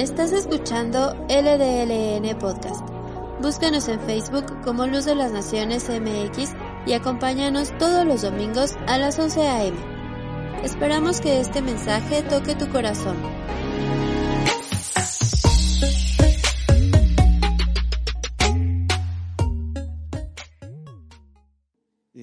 Estás escuchando LDLN Podcast. Búscanos en Facebook como Luz de las Naciones MX y acompáñanos todos los domingos a las 11 a.m. Esperamos que este mensaje toque tu corazón.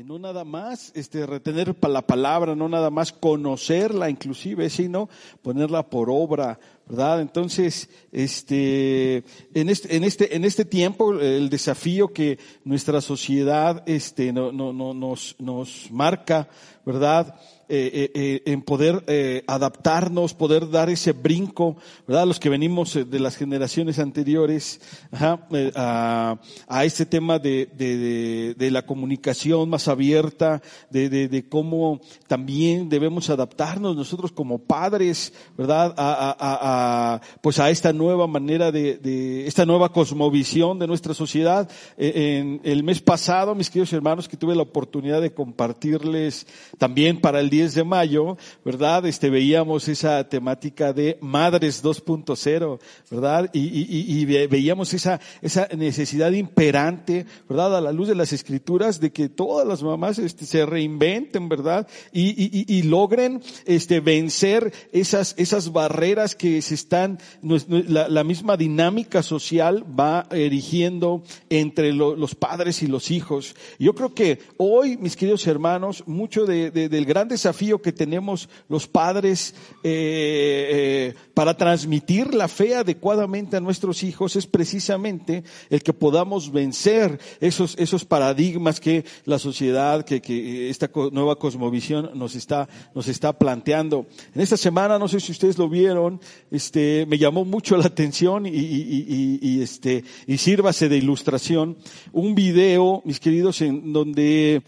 No nada más este, retener la palabra, no nada más conocerla inclusive, sino ponerla por obra, ¿verdad? Entonces, este, en este, en este, en este tiempo, el desafío que nuestra sociedad, este, no, no, no, nos, nos marca, ¿verdad? Eh, eh, eh, en poder adaptarnos, poder dar ese brinco, ¿verdad? Los que venimos de las generaciones anteriores a, a, este tema de, de, de, la comunicación más abierta, de, de, cómo también debemos adaptarnos nosotros como padres, ¿verdad? A, a, a pues a esta nueva manera de, esta nueva cosmovisión de nuestra sociedad. En el mes pasado, mis queridos hermanos, que tuve la oportunidad de compartirles también para el día 10 de mayo, ¿verdad? Este, veíamos esa temática de Madres 2.0, ¿verdad? Y, veíamos esa, esa necesidad imperante, ¿verdad? A la luz de las escrituras de que todas las mamás este, se reinventen, ¿verdad? Y, logren este, vencer esas, esas barreras que se están, la, misma dinámica social va erigiendo entre lo, los padres y los hijos. Yo creo que hoy, mis queridos hermanos, mucho de, de, del gran desafío desafío que tenemos los padres eh, eh, para transmitir la fe adecuadamente a nuestros hijos es precisamente el que podamos vencer esos, esos paradigmas que la sociedad, que, que esta nueva cosmovisión nos está, nos está planteando. En esta semana, no sé si ustedes lo vieron, este, me llamó mucho la atención y, este, y sírvase de ilustración, un video, mis queridos, en donde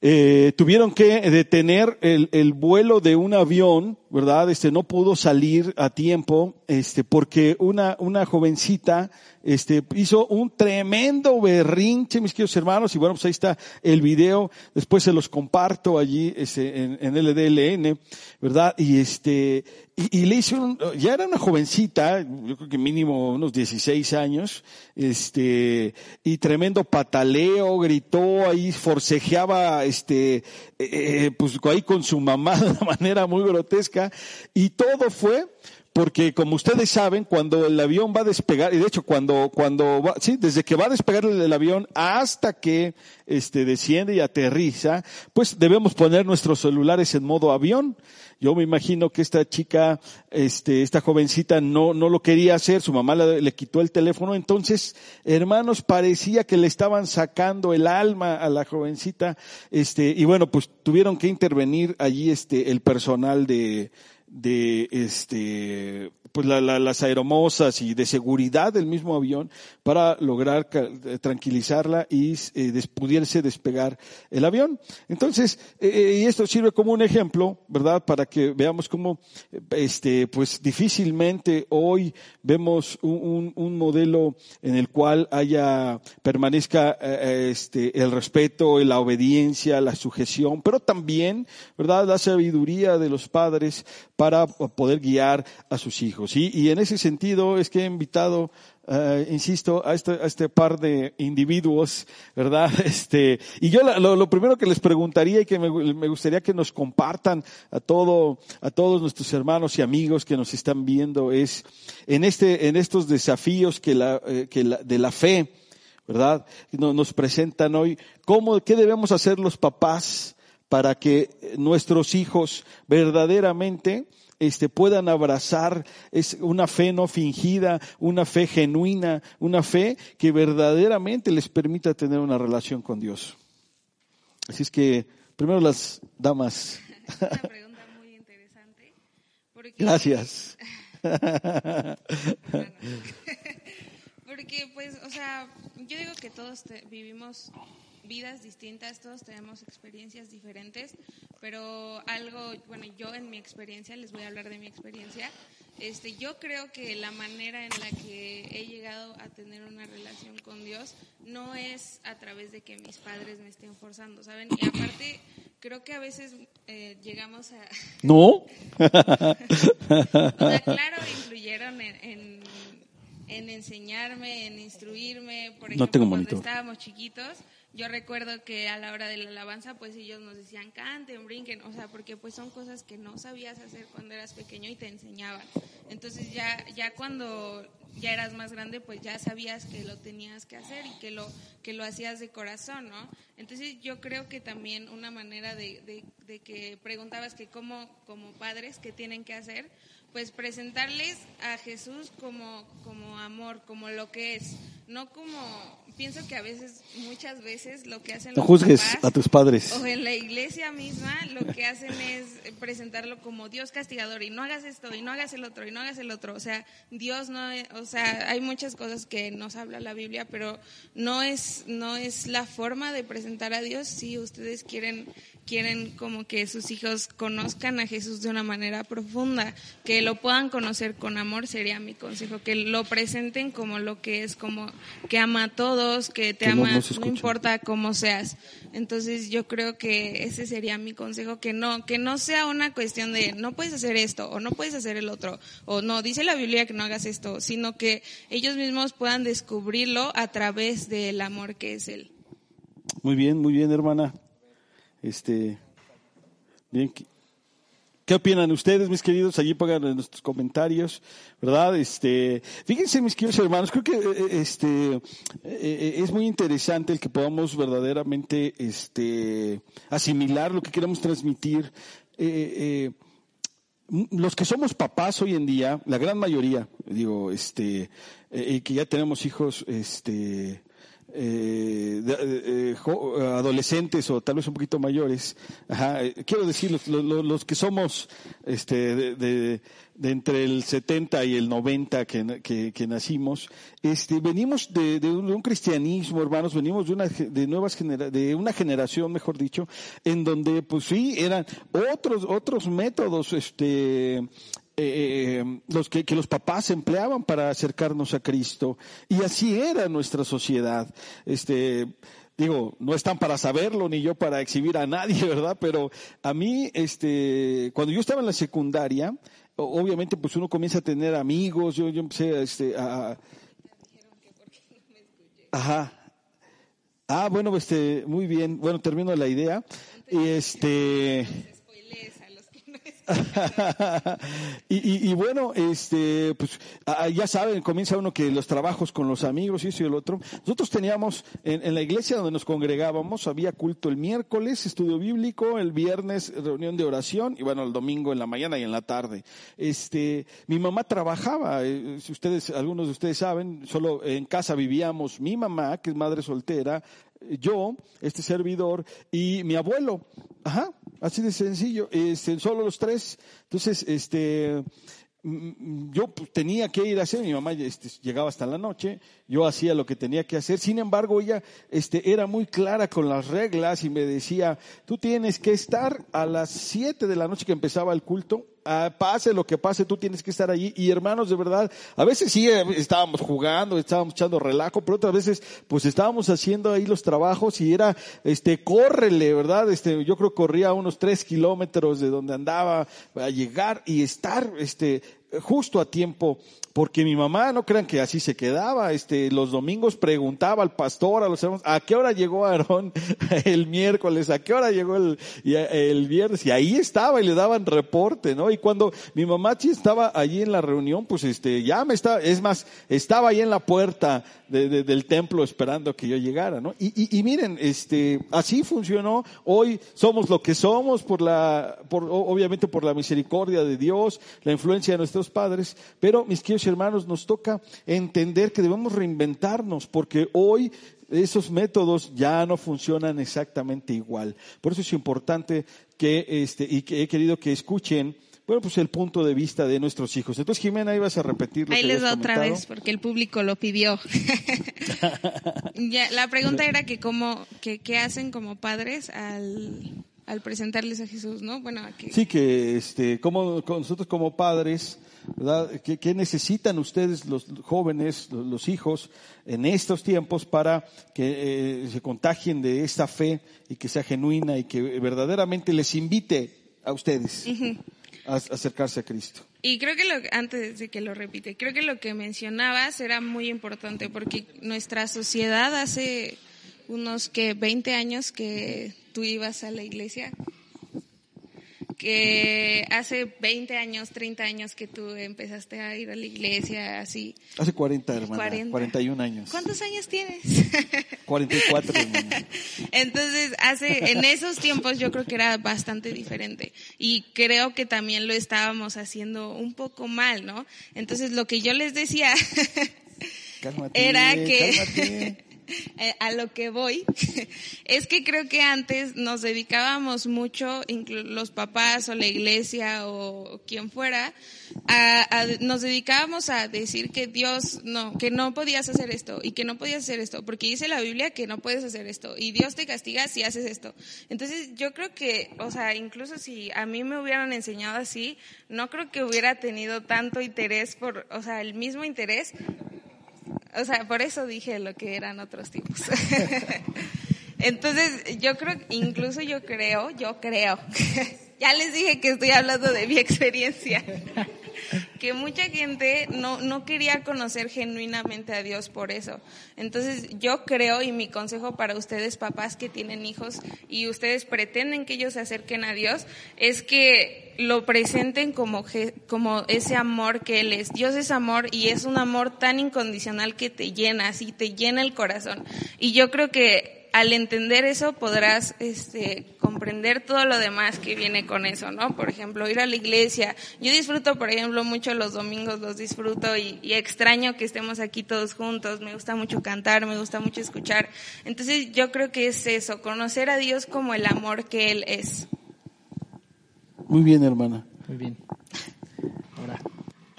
eh, tuvieron que detener el, el, vuelo de un avión, ¿verdad? Este no pudo salir a tiempo, este, porque una, una jovencita este, hizo un tremendo berrinche, mis queridos hermanos, y bueno, pues ahí está el video, después se los comparto allí este, en, en LDLN, ¿verdad? Y este, y, y le un, ya era una jovencita, yo creo que mínimo unos 16 años, este, y tremendo pataleo, gritó ahí, forcejeaba, este, eh, eh pues ahí con su mamá de una manera muy grotesca, y todo fue porque como ustedes saben, cuando el avión va a despegar, y de hecho cuando, cuando va, sí, desde que va a despegar el, avión hasta que este, desciende y aterriza, pues debemos poner nuestros celulares en modo avión. Yo me imagino que esta chica, este, esta jovencita no, no lo quería hacer, su mamá le, le, quitó el teléfono, entonces, hermanos, parecía que le estaban sacando el alma a la jovencita, este, y bueno, pues tuvieron que intervenir allí este, el personal de, de este pues la, la, las aeromosas y de seguridad del mismo avión para lograr tranquilizarla y eh, des, pudiese despegar el avión. Entonces, eh, y esto sirve como un ejemplo, ¿verdad? Para que veamos cómo, este, pues difícilmente hoy vemos un, un, modelo en el cual haya, permanezca eh, este, el respeto, la obediencia, la sujeción, pero también, ¿verdad? La sabiduría de los padres para poder guiar a sus hijos. Y en ese sentido es que he invitado, uh, insisto, a este, a este par de individuos, ¿verdad? Este, y yo lo, lo primero que les preguntaría y que me, gustaría que nos compartan a todo, a todos nuestros hermanos y amigos que nos están viendo es, en este, en estos desafíos que la, eh, que la, de la fe, ¿verdad? Nos presentan hoy, ¿cómo, qué debemos hacer los papás para que nuestros hijos verdaderamente este, puedan abrazar es una fe no fingida, una fe genuina, una fe que verdaderamente les permita tener una relación con Dios. Así es que, primero las damas. Una pregunta muy interesante. Gracias. Porque, pues, o sea, yo digo que todos vivimos vidas distintas, todos tenemos experiencias diferentes, pero algo, bueno, yo en mi experiencia, les voy a hablar de mi experiencia, este, yo creo que la manera en la que he llegado a tener una relación con Dios no es a través de que mis padres me estén forzando, ¿saben? Y aparte, creo que a veces eh, llegamos a... ¿No? o sea, claro, influyeron en, en, enseñarme, en instruirme, por ejemplo, cuando estábamos chiquitos yo recuerdo que a la hora de la alabanza, pues ellos nos decían, canten, brinquen, o sea, porque pues son cosas que no sabías hacer cuando eras pequeño y te enseñaban. Entonces ya, ya cuando ya eras más grande, pues ya sabías que lo tenías que hacer y que lo, que lo hacías de corazón, ¿no? Entonces yo creo que también una manera de, de, de que preguntabas que cómo, como padres, qué tienen que hacer, pues presentarles a Jesús como, como amor, como lo que es, no como pienso que a veces, muchas veces, lo que hacen no juzgues a tus padres. O en la iglesia misma, lo que hacen es presentarlo como Dios castigador y no hagas esto y no hagas el otro y no hagas el otro. O sea, Dios no, o sea, hay muchas cosas que nos habla la Biblia, pero no es, no es la forma de presentar a Dios si ustedes quieren quieren como que sus hijos conozcan a Jesús de una manera profunda, que lo puedan conocer con amor sería mi consejo, que lo presenten como lo que es, como que ama a todos, que te ama, no, importa cómo seas. Entonces yo creo que ese sería mi consejo, que no, que no sea una cuestión de no puedes hacer esto o no puedes hacer el otro, o no, dice la Biblia que no hagas esto, sino que ellos mismos puedan descubrirlo a través del amor que es Él. Muy bien, muy bien, hermana. Este, bien, ¿qué opinan ustedes, mis queridos? Allí pongan nuestros comentarios, ¿verdad? Este, fíjense, mis queridos hermanos, creo que eh, este eh, eh, es muy interesante el que podamos verdaderamente este asimilar lo que queremos transmitir. los que somos papás hoy en día, la gran mayoría, digo, este, que ya tenemos hijos, este, eh, eh, adolescentes o tal vez un poquito mayores, eh, quiero decir, los, que somos este, de, entre el 70 y el 90 que, que, nacimos, este, venimos de, un, cristianismo, hermanos, venimos de una, de nuevas genera, de una generación, mejor dicho, en donde, pues sí, eran otros, otros métodos, este, eh, los que, que, los papás empleaban para acercarnos a Cristo. Y así era nuestra sociedad. Este, digo, no están para saberlo ni yo para exhibir a nadie, ¿verdad? Pero a mí, este, cuando yo estaba en la secundaria, obviamente pues uno comienza a tener amigos, yo, yo empecé este, a... Ajá. Ah, bueno, este, muy bien. Bueno, termino la idea. Y este... y, bueno, este, pues ya saben, comienza uno que los trabajos con los amigos y eso y el otro. Nosotros teníamos en, la iglesia donde nos congregábamos, había culto el miércoles, estudio bíblico, el viernes reunión de oración y bueno, el domingo en la mañana y en la tarde. Este, mi mamá trabajaba, eh, si ustedes, algunos de ustedes saben, solo en casa vivíamos mi mamá, que es madre soltera, yo, este servidor y mi abuelo. Ajá, así de sencillo, este, solo los tres. Entonces, este, mm, yo pues, tenía que ir a hacer, mi mamá este, llegaba hasta la noche, yo hacía lo que tenía que hacer, sin embargo ella este, era muy clara con las reglas y me decía, tú tienes que estar a las siete de la noche que empezaba el culto, Ah, pase lo que pase, tú tienes que estar allí. Y hermanos, de verdad, a veces sí eh, estábamos jugando, estábamos echando relajo, pero otras veces pues estábamos haciendo ahí los trabajos y era, este, córrele, ¿verdad? Este, yo creo que corría unos tres kilómetros de donde andaba a llegar y estar, este, justo a tiempo, porque mi mamá, no crean que así se quedaba, este, los domingos preguntaba al pastor, a los hermanos, ¿a qué hora llegó Aarón el miércoles? ¿A qué hora llegó el, el viernes? Y ahí estaba y le daban reporte, ¿no? Y cuando mi mamá sí estaba allí en la reunión, pues este, ya me estaba, es más, estaba ahí en la puerta del templo esperando que yo llegara, ¿no? Y, y, miren, este, así funcionó. Hoy somos lo que somos por la, por, obviamente por la misericordia de Dios, la influencia de nuestros padres, pero mis queridos hermanos, nos toca entender que debemos reinventarnos porque hoy esos métodos ya no funcionan exactamente igual. Por eso es importante que, este, y que he querido que escuchen bueno, pues el punto de vista de nuestros hijos. Entonces, Jimena, ibas a repetir lo Ahí que les doy otra vez porque el público lo pidió. Ya, la pregunta era que cómo, que qué hacen como padres al, al presentarles a Jesús, ¿no? Bueno, aquí. Sí, que este, como nosotros como padres, ¿verdad? ¿Qué, qué necesitan ustedes, los jóvenes, los, los hijos, en estos tiempos para que eh, se contagien de esta fe y que sea genuina y que verdaderamente les invite a ustedes a, a acercarse a Cristo? Y creo que lo, antes de que lo repite, creo que lo que mencionabas era muy importante porque nuestra sociedad hace unos que 20 años que tú ibas a la iglesia, que hace 20 años, 30 años que tú empezaste a ir a la iglesia, así. Hace 40, hermana, 40. 41 años. ¿Cuántos años tienes? 44, hermana. Entonces, hace, en esos tiempos yo creo que era bastante diferente. Y creo que también lo estábamos haciendo un poco mal, ¿no? Entonces, lo que yo les decía Cálmate, era que, cálmate. eh, a lo que voy, es que creo que antes nos dedicábamos mucho, los papás o la iglesia o quien fuera, a, a- nos dedicábamos a decir que Dios no, que no podías hacer esto y que no podías hacer esto, porque dice la Biblia que no puedes hacer esto y Dios te castiga si haces esto. Entonces yo creo que, o sea, incluso si a mí me hubieran enseñado así, no creo que hubiera tenido tanto interés por, o sea, el mismo interés o sea, por eso dije lo que eran otros tipos. Entonces, yo creo, incluso yo creo, yo creo, ya les dije que estoy hablando de mi experiencia, que mucha gente no, no quería conocer genuinamente a Dios por eso. Entonces, yo creo, y mi consejo para ustedes, papás que tienen hijos y ustedes pretenden que ellos se acerquen a Dios, es que lo presenten como, como ese amor que Él es. Dios es amor y es un amor tan incondicional que te llena, así te llena el corazón. Y yo creo que al entender eso podrás este, comprender todo lo demás que viene con eso, ¿no? Por ejemplo, ir a la iglesia. Yo disfruto, por ejemplo, mucho los domingos, los disfruto y, y extraño que estemos aquí todos juntos. Me gusta mucho cantar, me gusta mucho escuchar. Entonces yo creo que es eso, conocer a Dios como el amor que Él es. Muy bien, hermana. Muy bien. Ahora.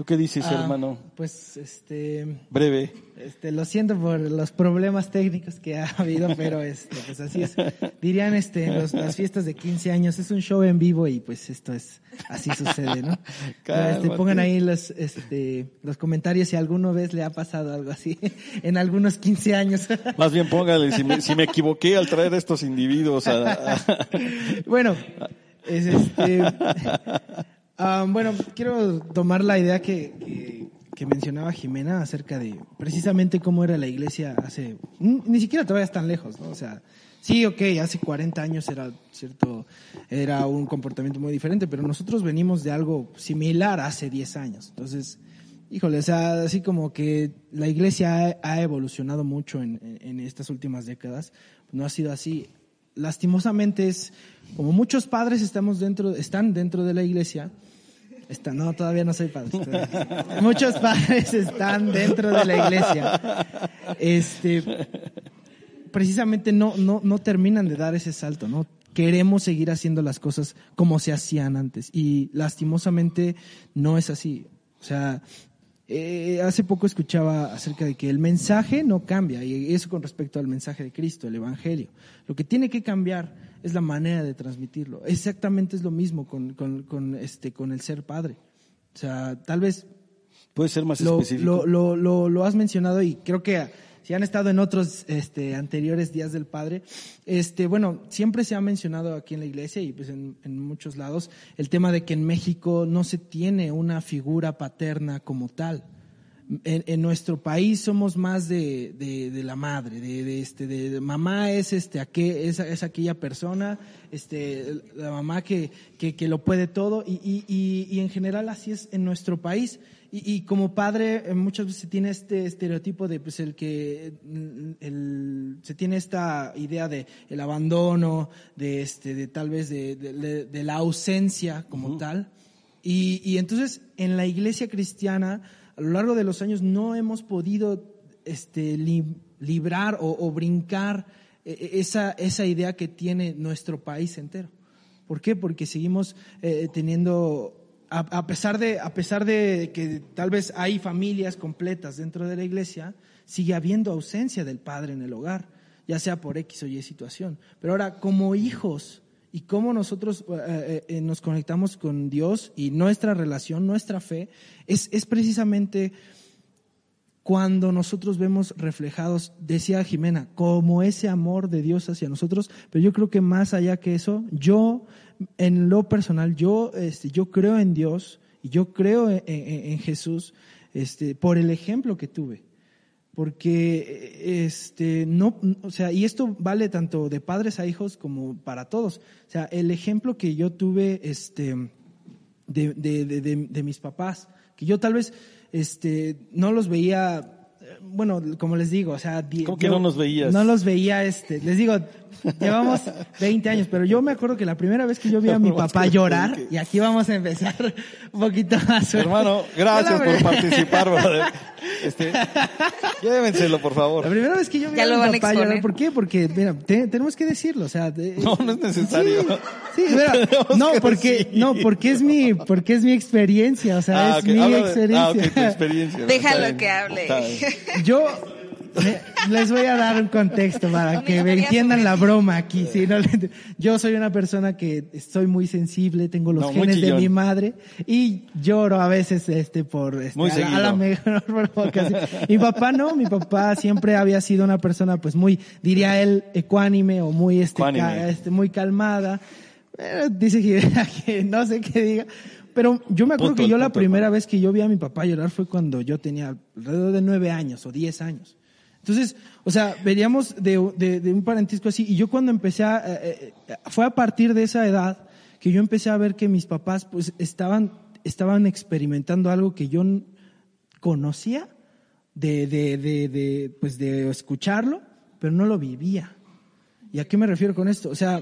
¿Tú qué dices, ah, hermano? Pues, este, Breve. este, lo siento por los problemas técnicos que ha habido, pero este, pues así es. Dirían, este, los- las fiestas de 15 años es un show en vivo y pues esto es, así sucede, ¿no? Pero, este, pongan ahí los, este, los comentarios si alguna vez le ha pasado algo así en algunos 15 años. Más bien póngale, si me, si me equivoqué al traer a estos individuos a, a- Bueno, es este. Ah, bueno, quiero tomar la idea que, que, mencionaba Jimena acerca de precisamente cómo era la iglesia hace. Ni siquiera te vayas tan lejos, ¿no? O sea, sí, ok, hace 40 años era cierto, era un comportamiento muy diferente, pero nosotros venimos de algo similar hace 10 años. Entonces, híjole, o sea, así como que la iglesia ha, ha evolucionado mucho en, en- en estas últimas décadas, no ha sido así lastimosamente es como muchos padres estamos dentro están dentro de la iglesia está, no todavía no soy padre muchos padres están dentro de la iglesia. Este precisamente no no no terminan de dar ese salto no queremos seguir haciendo las cosas como se hacían antes. Y lastimosamente no es así. O sea eh, hace poco escuchaba acerca de que el mensaje no cambia, y eso con respecto al mensaje de Cristo, el Evangelio. Lo que tiene que cambiar es la manera de transmitirlo. Exactamente es lo mismo con, con, con, este, con el ser padre. O sea, tal vez ¿Puede ser más lo, específico? lo, lo, lo, lo has mencionado y creo que si han estado en otros este, anteriores días del Padre, este, bueno, siempre se ha mencionado aquí en la iglesia y pues en, en muchos lados el tema de que en México no se tiene una figura paterna como tal. En, en nuestro país somos más de, de, de la madre, de, de este, de, mamá es este, aquel, es, es aquella persona, este, la mamá que, que, que lo puede todo y, y, y, y en general así es en nuestro país. Y, y como padre eh, muchas veces se tiene este estereotipo de pues el que mm, el, se tiene esta idea de el abandono, de este, de tal vez de, de, de- de la ausencia como tal. Y, y entonces en la iglesia cristiana a lo largo de los años no hemos podido este, li- librar o, brincar eh, esa, esa idea que tiene nuestro país entero. ¿Por qué? Porque seguimos eh, teniendo a, a pesar de, a pesar de que tal vez hay familias completas dentro de la iglesia, sigue habiendo ausencia del padre en el hogar, ya sea por X o Y situación. Pero ahora, como hijos, y cómo nosotros eh, eh, eh, nos conectamos con Dios y nuestra relación, nuestra fe, es, es precisamente cuando nosotros vemos reflejados, decía Jimena, como ese amor de Dios hacia nosotros, pero yo creo que más allá que eso, yo, en lo personal, yo, este, yo creo en Dios y yo creo en, en- Jesús este, por el ejemplo que tuve. Porque, este, no, o sea, y esto vale tanto de padres a hijos como para todos. O sea, el ejemplo que yo tuve, este, de, de, de, de- mis papás, que yo tal vez este, no los veía, eh, bueno, como les digo, o sea, ¿Cómo que yo no nos veías? No los veía, este, les digo, llevamos 20 años, pero yo me acuerdo que la primera vez que yo vi a mi papá llorar, y aquí vamos a empezar un poquito más. Hermano, gracias la por participar, brother. Este, llévenselo, por La favor. primera vez que yo vi Ya a mi papá llorar. ¿por qué? Porque, mira, te- tenemos que decirlo, o sea, de- No, no es necesario. Sí, sí, mira, Tenemos no, que porque, decir. no, porque es mi, porque es mi experiencia, o sea, Ah, es mi habla de- experiencia. Ah, tu experiencia. Déjalo que hable. Yo les voy a dar un contexto para que me entiendan la broma aquí. ¿sí? No le- yo soy una persona que estoy muy sensible, tengo los No, genes de mi madre y lloro a veces este por este, Muy a, la, a la mejor. Mi papá no, mi papá siempre había sido una persona pues muy, diría él, ecuánime o muy este, ca- este, muy calmada. Eh, dice que, que no sé qué diga. Pero yo me acuerdo Punto, que yo la primera vez que yo vi a mi papá llorar fue cuando yo tenía alrededor de nueve años o diez años. Entonces, o sea, veníamos de, un parentisco así y yo cuando empecé a, eh, eh, fue a partir de esa edad que yo empecé a ver que mis papás pues estaban, estaban experimentando algo que yo conocía de, de, de, pues de escucharlo, pero no lo vivía. ¿Y a qué me refiero con esto? O sea,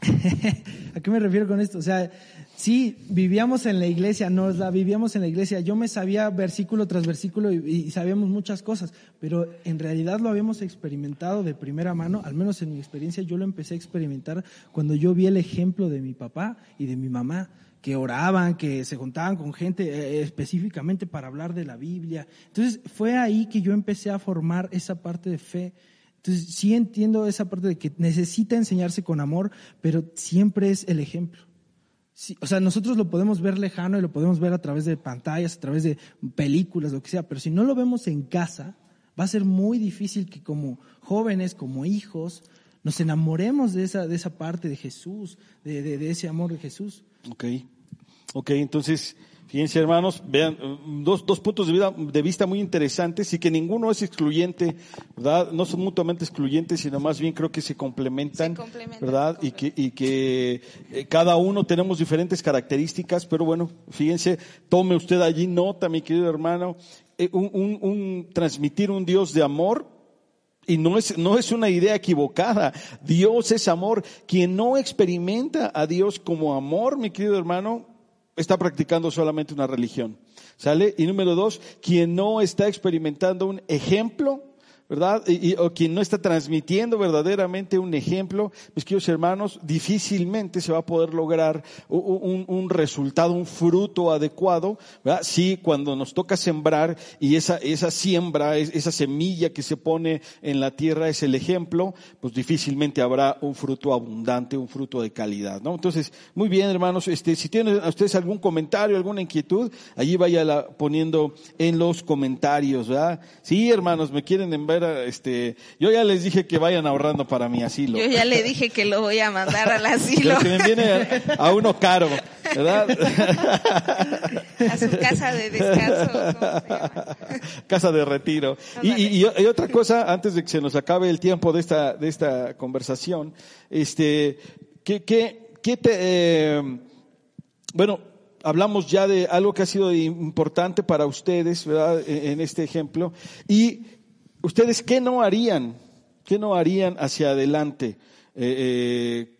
¿A qué me refiero con esto? O sea, sí, vivíamos en la iglesia, nos la vivíamos en la iglesia. Yo me sabía versículo tras versículo y, sabíamos muchas cosas, pero en realidad lo habíamos experimentado de primera mano, al menos en mi experiencia, yo lo empecé a experimentar cuando yo vi el ejemplo de mi papá y de mi mamá que oraban, que se juntaban con gente eh, específicamente para hablar de la Biblia. Entonces fue ahí que yo empecé a formar esa parte de fe. Entonces sí entiendo esa parte de que necesita enseñarse con amor, pero siempre es el ejemplo. Sí, o sea, nosotros lo podemos ver lejano y lo podemos ver a través de pantallas, a través de películas, lo que sea, pero si no lo vemos en casa, va a ser muy difícil que como jóvenes, como hijos, nos enamoremos de esa, de esa parte de Jesús, de, de- de ese amor de Jesús. Ok, ok, entonces, fíjense hermanos, vean, dos, dos puntos de, vida- de vista muy interesantes y que ninguno es excluyente, ¿verdad? No son mutuamente excluyentes, sino más bien creo que se complementan, Se complementan, ¿verdad? Y que, y que eh, cada uno tenemos diferentes características, pero bueno, fíjense, tome usted allí nota, mi querido hermano, eh, un, un- un- transmitir un Dios de amor, y no es, no es una idea equivocada. Dios es amor. Quien no experimenta a Dios como amor, mi querido hermano, está practicando solamente una religión. ¿Sale? Y número dos, quien no está experimentando un ejemplo, ¿verdad? Y, o quien no está transmitiendo verdaderamente un ejemplo, mis queridos hermanos, difícilmente se va a poder lograr un, resultado, un fruto adecuado, ¿verdad? Sí, cuando nos toca sembrar y esa, esa siembra, es- esa semilla que se pone en la tierra es el ejemplo, pues difícilmente habrá un fruto abundante, un fruto de calidad, ¿no? Entonces, muy bien, hermanos, este, si tienen a ustedes algún comentario, alguna inquietud, allí vaya poniendo en los comentarios, ¿verdad? Sí, hermanos, me quieren enviar, este, yo ya les dije que vayan ahorrando para mi asilo. Yo ya le dije que lo voy a mandar al asilo, Pero que me viene a, uno caro, ¿verdad? a su casa de descanso. ¿cómo se llama? Casa de retiro. Y, y- y- y otra cosa, antes de que se nos acabe el tiempo de esta, de esta conversación, este, ¿qué, qué, qué te, eh, bueno, hablamos ya de algo que ha sido importante para ustedes, ¿verdad? En, en este ejemplo. Y ustedes, ¿qué no harían? ¿Qué no harían hacia adelante? Eh, eh,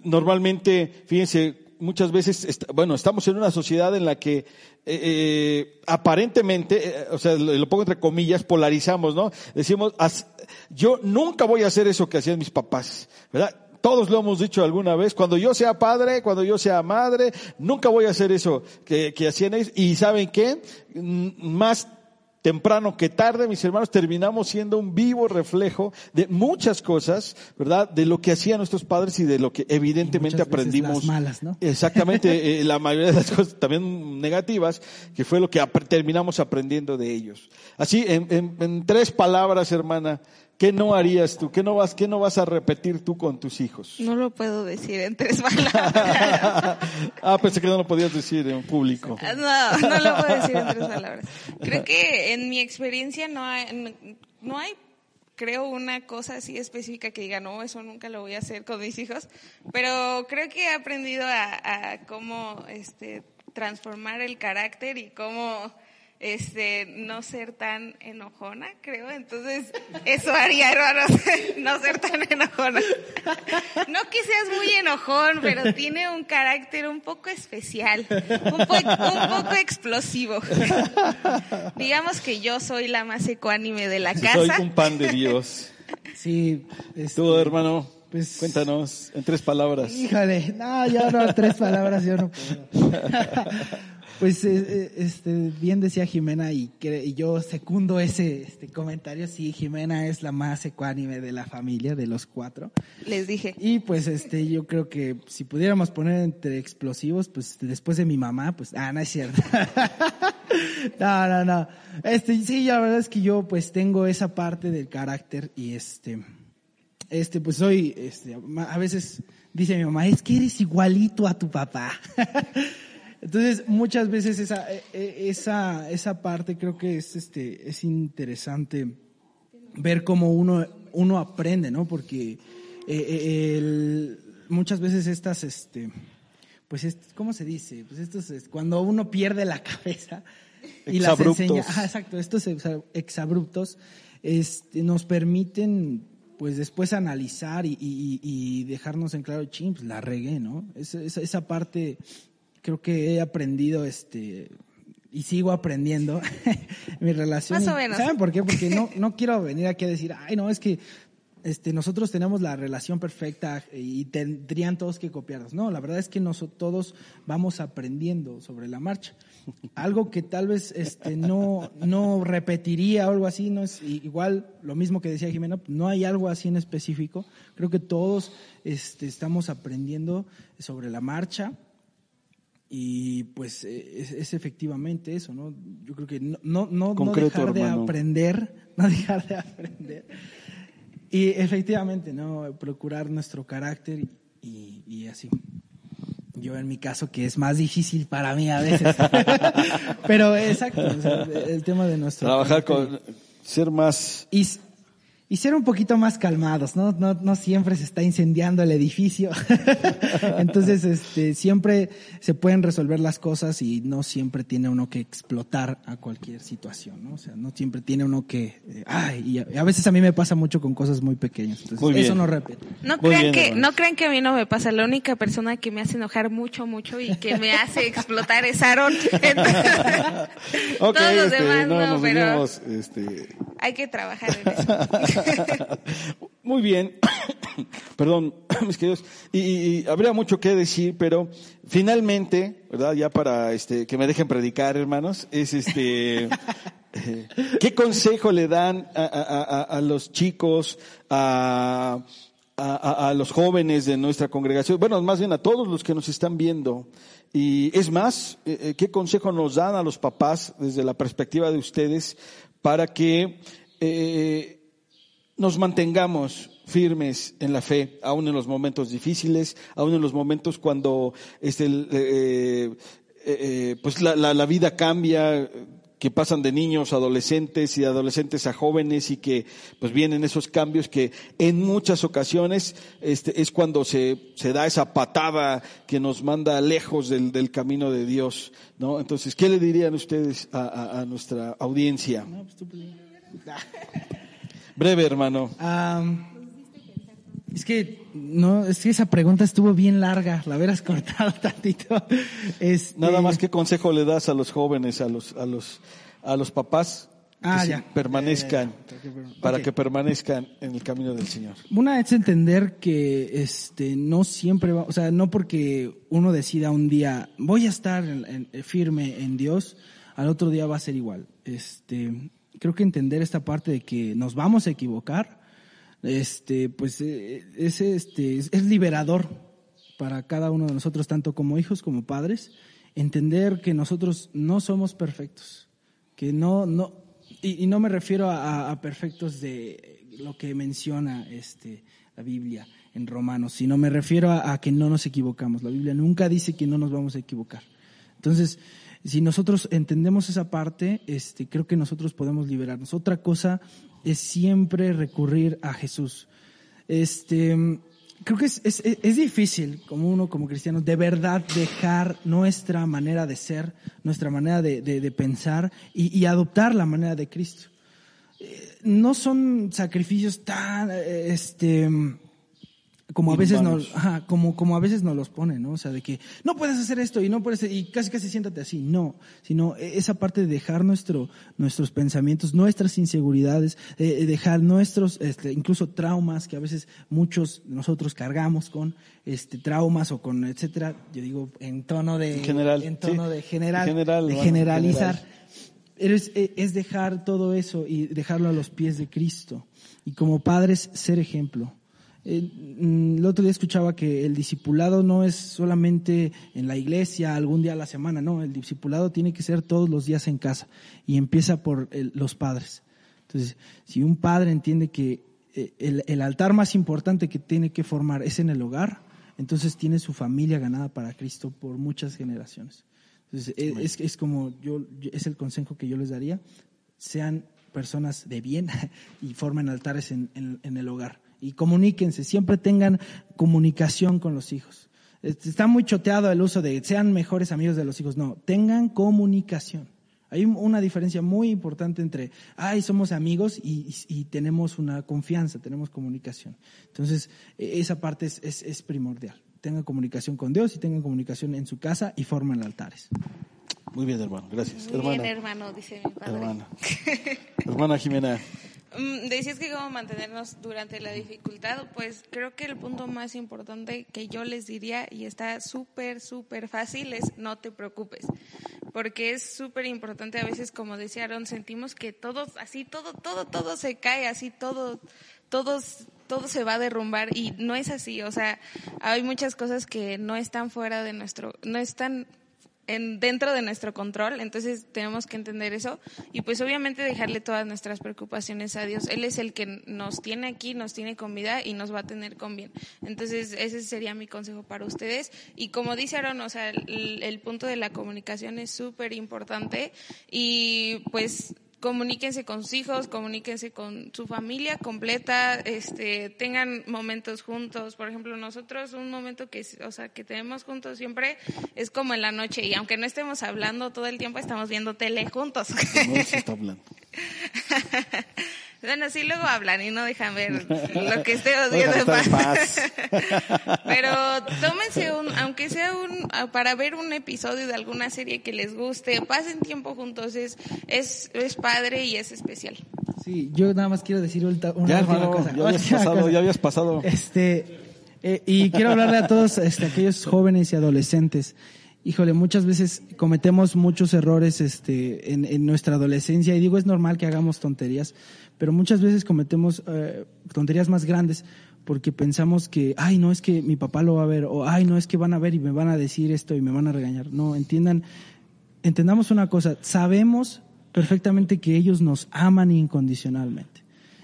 normalmente, fíjense, muchas veces, bueno, estamos en una sociedad en la que eh, aparentemente, o sea, lo, pongo entre comillas, polarizamos, ¿no? Decimos, "Haz- yo nunca voy a hacer eso que hacían mis papás, ¿verdad? Todos lo hemos dicho alguna vez, cuando yo sea padre, cuando yo sea madre, nunca voy a hacer eso que, que hacían ellos. Y ¿saben qué? Más temprano que tarde, mis hermanos, terminamos siendo un vivo reflejo de muchas cosas, ¿verdad? De lo que hacían nuestros padres y de lo que evidentemente veces aprendimos. las malas, ¿no? Exactamente, eh, la mayoría de las cosas también negativas, que fue lo que ap- terminamos aprendiendo de ellos. Así, en, en- en tres palabras, hermana, ¿qué no harías tú? ¿Qué no vas, qué no vas a repetir tú con tus hijos? No lo puedo decir en tres palabras. ah, pensé que no lo podías decir en público. No, no lo puedo decir en tres palabras. Creo que en mi experiencia no hay, no hay, creo, una cosa así específica que diga, no, eso nunca lo voy a hacer con mis hijos, pero creo que he aprendido a, a cómo este, transformar el carácter y cómo este, no ser tan enojona, creo. Entonces, eso haría, hermanos, no ser tan enojona. No que seas muy enojón, pero tiene un carácter un poco especial, un, po- un poco explosivo. Digamos que yo soy la más ecuánime de la Soy casa. un pan de Dios. Sí, este, Tú, hermano, Pues- cuéntanos en tres palabras. Híjole, no, yo no, tres palabras yo no puedo. Pues eh, eh, este, bien decía Jimena y, que, y yo secundo ese este comentario, sí, Jimena es la más ecuánime de la familia, de los cuatro. Les dije. Y pues este, yo creo que si pudiéramos poner entre explosivos, pues después de mi mamá, pues, ah, no es cierto. no, no, no. Este, sí, la verdad es que yo pues tengo esa parte del carácter y este, este, pues soy, este, a veces dice mi mamá, es que eres igualito a tu papá. Entonces, muchas veces esa, eh, eh, esa, esa parte creo que es, este, es interesante ver cómo uno, uno aprende, ¿no? Porque eh, eh, el- muchas veces estas, este, pues, es, ¿cómo se dice? Pues estos, es cuando uno pierde la cabeza y las enseña, ah, exacto, estos exa- exabruptos, este, nos permiten, pues, después analizar y, y- y dejarnos en claro, ching, pues la regué, ¿no? Esa, esa, esa parte creo que he aprendido, este, y sigo aprendiendo mi relación. Más o menos. ¿Saben por qué? Porque no, no quiero venir aquí a decir, ay, no, es que este, nosotros tenemos la relación perfecta y tendrían todos que copiarnos. No, la verdad es que nosotros todos vamos aprendiendo sobre la marcha. Algo que tal vez este, no, no repetiría o algo así, no es igual lo mismo que decía Jimena, no hay algo así en específico. Creo que todos este, estamos aprendiendo sobre la marcha y pues eh, es, es efectivamente eso, ¿no? Yo creo que no, no, no, dejar de aprender, no dejar de aprender. Y efectivamente, ¿no? Procurar nuestro carácter y, y así. Yo en mi caso, que es más difícil para mí a veces. Pero exacto, o sea, el tema de nuestro Trabajar carácter. con, ser más, Y, y ser un poquito más calmados, ¿no? No, no siempre se está incendiando el edificio. Entonces, este, siempre se pueden resolver las cosas y no siempre tiene uno que explotar a cualquier situación, ¿no? O sea, no siempre tiene uno que, eh, ay, y a, y a veces a mí me pasa mucho con cosas muy pequeñas. Entonces, Muy bien. eso no repite. No Muy crean bien, que, hermanos. no crean que a mí no me pasa. La única persona que me hace enojar mucho, mucho y que me hace explotar es Aaron. Ok, Todos los este, demás no, no, nos pero este, hay que trabajar en eso. Muy bien, perdón, mis queridos, y, habría mucho que decir, pero finalmente, ¿verdad? Ya para este, que me dejen predicar, hermanos, es este, ¿qué consejo le dan a, los chicos, a los jóvenes de nuestra congregación? Bueno, más bien a todos los que nos están viendo. Y es más, eh, eh, ¿qué consejo nos dan a los papás desde la perspectiva de ustedes para que eh, nos mantengamos firmes en la fe, aún en los momentos difíciles, aún en los momentos cuando este, eh, eh, eh, pues la, la- la vida cambia, que pasan de niños a adolescentes y de adolescentes a jóvenes y que pues vienen esos cambios que en muchas ocasiones este, es cuando se, se da esa patada que nos manda lejos del, del camino de Dios, ¿no? Entonces, ¿qué le dirían ustedes a, a- a nuestra audiencia? No, pues tú, pues, Breve, hermano. Es que no, es que esa pregunta estuvo bien larga, la hubieras cortado tantito. Este, Nada más, ¿qué consejo le das a los jóvenes, a los, a los, a los papás? Ah, que ya. sí, permanezcan, para que permanezcan en el camino del Señor. Una es entender que este no siempre va, o sea, no porque uno decida un día voy a estar en- en- firme en Dios, al otro día va a ser igual. Este, creo que entender esta parte de que nos vamos a equivocar, este, pues eh, es este es, liberador para cada uno de nosotros, tanto como hijos como padres, entender que nosotros no somos perfectos, que no no y, no me refiero a, a perfectos de lo que menciona este la Biblia en Romanos, sino me refiero a, a que no nos equivocamos. La Biblia nunca dice que no nos vamos a equivocar. Entonces, si nosotros entendemos esa parte, este, creo que nosotros podemos liberarnos. Otra cosa es siempre recurrir a Jesús. Este, creo que es, es, es difícil, como uno, como cristiano, de verdad dejar nuestra manera de ser, nuestra manera de, de- de pensar y, y adoptar la manera de Cristo. Eh, No son sacrificios tan, eh, este, como a veces nos, ajá, como, como a veces nos los ponen, ¿no? O sea, de que no puedes hacer esto y no puedes, y casi casi siéntate así. No, sino esa parte de dejar nuestro, nuestros pensamientos, nuestras inseguridades, eh, dejar nuestros, este, incluso traumas que a veces muchos de nosotros cargamos con, este, traumas o con, etcétera. Yo digo en tono de, En general, en tono sí. de general, En general, de bueno, generalizar. general. Es, es dejar todo eso y dejarlo a los pies de Cristo. Y como padres, ser ejemplo. Eh, mm, El otro día escuchaba que el discipulado no es solamente en la iglesia, algún día a la semana, no, el discipulado tiene que ser todos los días en casa y empieza por el- los padres. Entonces, si un padre entiende que eh, el, el altar más importante que tiene que formar es en el hogar, entonces tiene su familia ganada para Cristo por muchas generaciones. Entonces, es, es como yo, yo- es el consejo que yo les daría, sean personas de bien y formen altares en, en- en el hogar. Y comuníquense, siempre tengan comunicación con los hijos. Este, Está muy choteado el uso de sean mejores amigos de los hijos. No, tengan comunicación. Hay un- una diferencia muy importante entre, ay, somos amigos y, y- y tenemos una confianza, tenemos comunicación. Entonces, e- esa parte es, es- es primordial. Tengan comunicación con Dios y tengan comunicación en su casa y formen altares. Muy bien, hermano. Gracias. Muy bien, hermana. hermano, dice mi padre. Hermana. hermana Jimena. Mm, Decías que cómo mantenernos durante la dificultad, pues creo que el punto más importante que yo les diría, y está súper, súper fácil, es no te preocupes, porque es súper importante a veces, como decía Aaron, sentimos que todo, así, todo, todo, todo se cae, así, todo, todos, todo se va a derrumbar y no es así, o sea, hay muchas cosas que no están fuera de nuestro, no están en, dentro de nuestro control, entonces tenemos que entender eso y pues obviamente dejarle todas nuestras preocupaciones a Dios. Él es el que nos tiene aquí, nos tiene con vida y nos va a tener con bien. Entonces ese sería mi consejo para ustedes y como dice Aaron, o sea, el, el punto de la comunicación es súper importante y pues comuníquense con sus hijos, comuníquense con su familia completa, este, tengan momentos juntos. Por ejemplo, nosotros un momento que, o sea, que tenemos juntos siempre es como en la noche y aunque no estemos hablando todo el tiempo, estamos viendo tele juntos. No se está hablando. Bueno, sí, luego hablan y no dejan ver lo que esté odiando. en paz. Pero tómense un, aunque sea un, para ver un episodio de alguna serie que les guste, pasen tiempo juntos, es, es, es padre y es especial. Sí, yo nada más quiero decir una Ya, última hermano, cosa. ya habías Última pasado, cosa. ya habías pasado. Este, eh, y quiero hablarle a todos este, aquellos jóvenes y adolescentes. Híjole, muchas veces cometemos muchos errores este, en, en nuestra adolescencia y digo es normal que hagamos tonterías, pero muchas veces cometemos eh, tonterías más grandes porque pensamos que, ay, no es que mi papá lo va a ver o ay, no es que van a ver y me van a decir esto y me van a regañar. No, entiendan, entendamos una cosa, sabemos perfectamente que ellos nos aman incondicionalmente.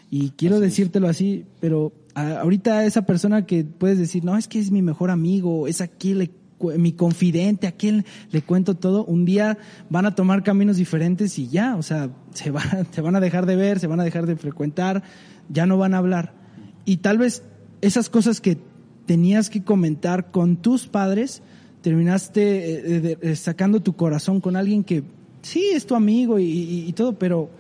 Y quiero decírtelo así, pero ahorita esa persona que puedes decir, no, es que es mi mejor amigo, es cu- mi confidente, a quien le cuento todo, un día van a tomar caminos diferentes y ya, o sea, se van, se van a dejar de ver, se van a dejar de frecuentar, ya no van a hablar. Y tal vez esas cosas que tenías que comentar con tus padres, terminaste eh, de- de- sacando tu corazón con alguien que sí es tu amigo y, y- y todo, pero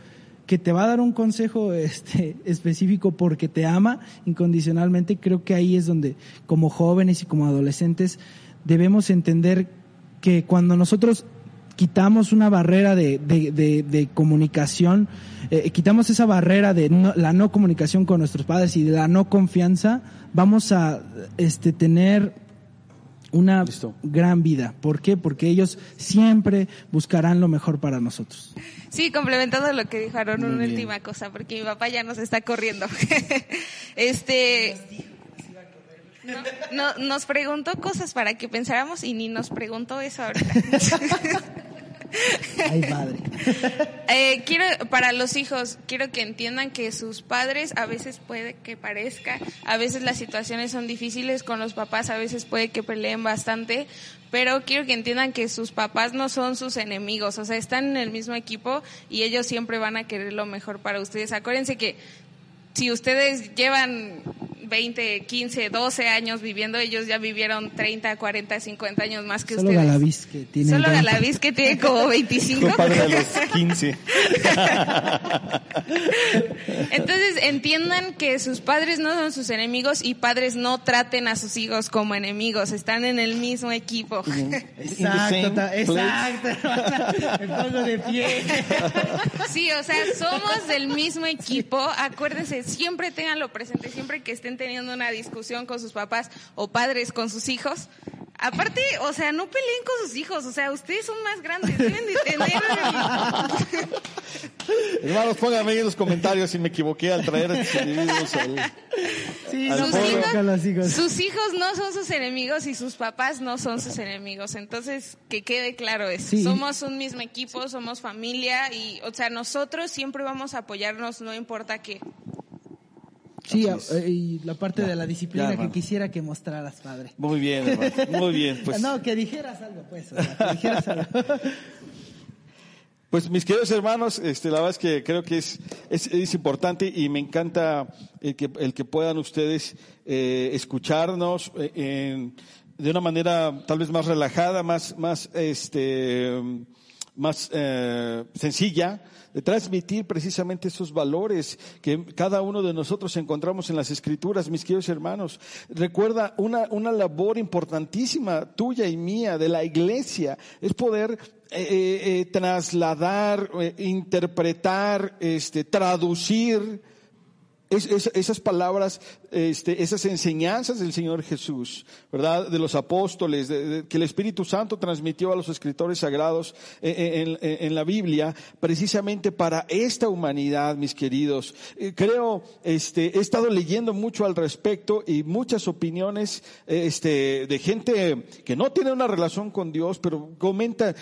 que te va a dar un consejo este, específico porque te ama incondicionalmente, creo que ahí es donde como jóvenes y como adolescentes debemos entender que cuando nosotros quitamos una barrera de, de, de, de comunicación, eh, quitamos esa barrera de no- la no comunicación con nuestros padres y de la no confianza, vamos a este, tener una Listo. gran vida. ¿Por qué? Porque ellos siempre buscarán lo mejor para nosotros. Sí, complementando lo que Muy una bien. última cosa, porque mi papá ya nos está corriendo. este. No, no- nos preguntó cosas para que pensáramos y ni nos preguntó eso ahorita. Ay, padre. Eh, quiero, para los hijos, quiero que entiendan que sus padres a veces puede que parezca, a veces las situaciones son difíciles con los papás, a veces puede que peleen bastante, pero quiero que entiendan que sus papás no son sus enemigos, o sea, están en el mismo equipo y ellos siempre van a querer lo mejor para ustedes. Acuérdense que si ustedes llevan 20, 15, 12 años viviendo, ellos ya vivieron 30, 40, 50 años más que Solo ustedes. Galaviz que tiene. Solo 20. Galaviz que tiene como 25. Compadre de los 15. Entonces entiendan que sus padres no son sus enemigos y padres no traten a sus hijos como enemigos, están en el mismo equipo. Exacto, exacto. Me pongo de pie. Sí, o sea, somos del mismo equipo. Acuérdense, siempre tenganlo presente, siempre que estén teniendo una discusión con sus papás o padres con sus hijos. Aparte, o sea, no peleen con sus hijos, o sea, ustedes son más grandes, deben de tener... Hermanos, pónganme ahí en los comentarios si me equivoqué al traer a estos individuos al- Sí, Al no sus, hijos, sus hijos no son sus enemigos y sus papás no son sus enemigos. Entonces, que quede claro eso. Sí. Somos un mismo equipo, somos familia y, o sea, nosotros siempre vamos a apoyarnos, no importa qué. Sí, eh, y la parte de la disciplina Ya, que quisiera que mostraras, padre. Muy bien, hermano. Muy bien. Pues, no, que dijeras algo, pues. o sea, que dijeras algo. Pues mis queridos hermanos, este, la verdad es que creo que es, es, es importante y me encanta el que, el que puedan ustedes eh, escucharnos eh, en- de una manera tal vez más relajada, más, más, este, más eh, sencilla, transmitir precisamente esos valores que cada uno de nosotros encontramos en las escrituras, mis queridos hermanos. Recuerda una, una labor importantísima tuya y mía de la iglesia, es poder eh, eh, eh, trasladar, interpretar, este, traducir es- esas palabras, este, esas enseñanzas del Señor Jesús, ¿verdad? De los apóstoles, que el Espíritu Santo transmitió a los escritores sagrados eh, eh, en, en- la Biblia, precisamente para esta humanidad, mis queridos. Eh, Creo, este, he estado leyendo mucho al respecto y muchas opiniones, eh, este, de gente que no tiene una relación con Dios, pero comenta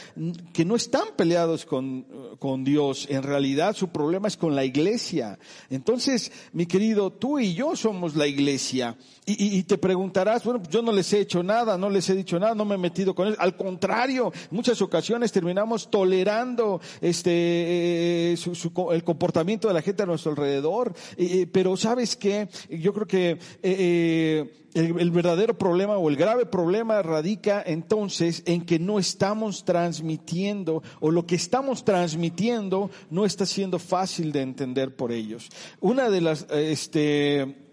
que no están peleados con, con Dios. En realidad su problema es con la iglesia. Entonces, mi querido, tú y yo somos la iglesia. Y, y- te preguntarás, bueno, yo no les he hecho nada, no les he dicho nada, no me he metido con ellos. Al contrario, muchas ocasiones terminamos tolerando este eh, el comportamiento de la gente a nuestro alrededor. Pero sabes qué, yo creo que eh, eh, el, verdadero problema o el grave problema radica entonces en que no estamos transmitiendo o lo que estamos transmitiendo no está siendo fácil de entender por ellos. Una de las este,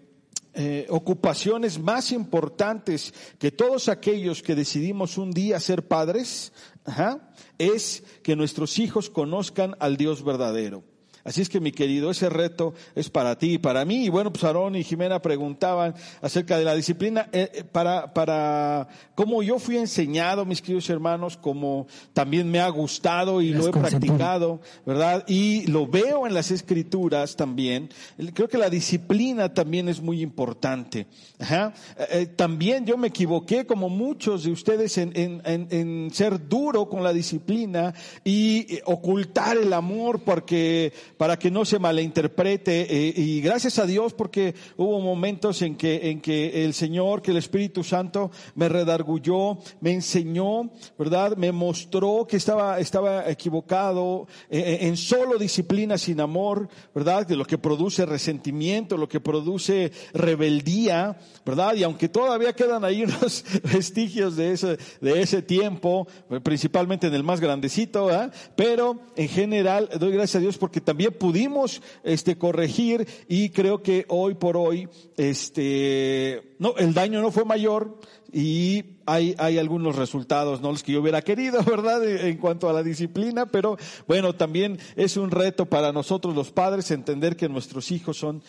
eh, ocupaciones más importantes que todos aquellos que decidimos un día ser padres ajá, es que nuestros hijos conozcan al Dios verdadero. Así es que mi querido, ese reto es para ti y para mí. Y bueno, pues Aarón y Jimena preguntaban acerca de la disciplina eh, eh, para, para cómo yo fui enseñado, mis queridos hermanos, como también me ha gustado y lo he practicado, ¿verdad? Y lo veo en las escrituras también. Creo que la disciplina también es muy importante. Ajá. Eh, también yo me equivoqué, como muchos de ustedes, en, en, en, en ser duro con la disciplina y ocultar el amor porque para que no se malinterprete. eh, y gracias a Dios porque hubo momentos en que, en que el Señor, que el Espíritu Santo me redargulló, me enseñó, ¿verdad? Me mostró que estaba, estaba equivocado eh, en solo disciplina sin amor, ¿verdad? De lo que produce resentimiento, lo que produce rebeldía, ¿verdad? Y aunque todavía quedan ahí unos vestigios de ese, de ese tiempo, principalmente en el más grandecito, ¿verdad? Pero en general doy gracias a Dios porque también pudimos este, corregir y creo que hoy por hoy, este, no, el daño no fue mayor y hay, hay algunos resultados, no los que yo hubiera querido, ¿verdad? En cuanto a la disciplina, pero bueno, también es un reto para nosotros los padres entender que nuestros hijos son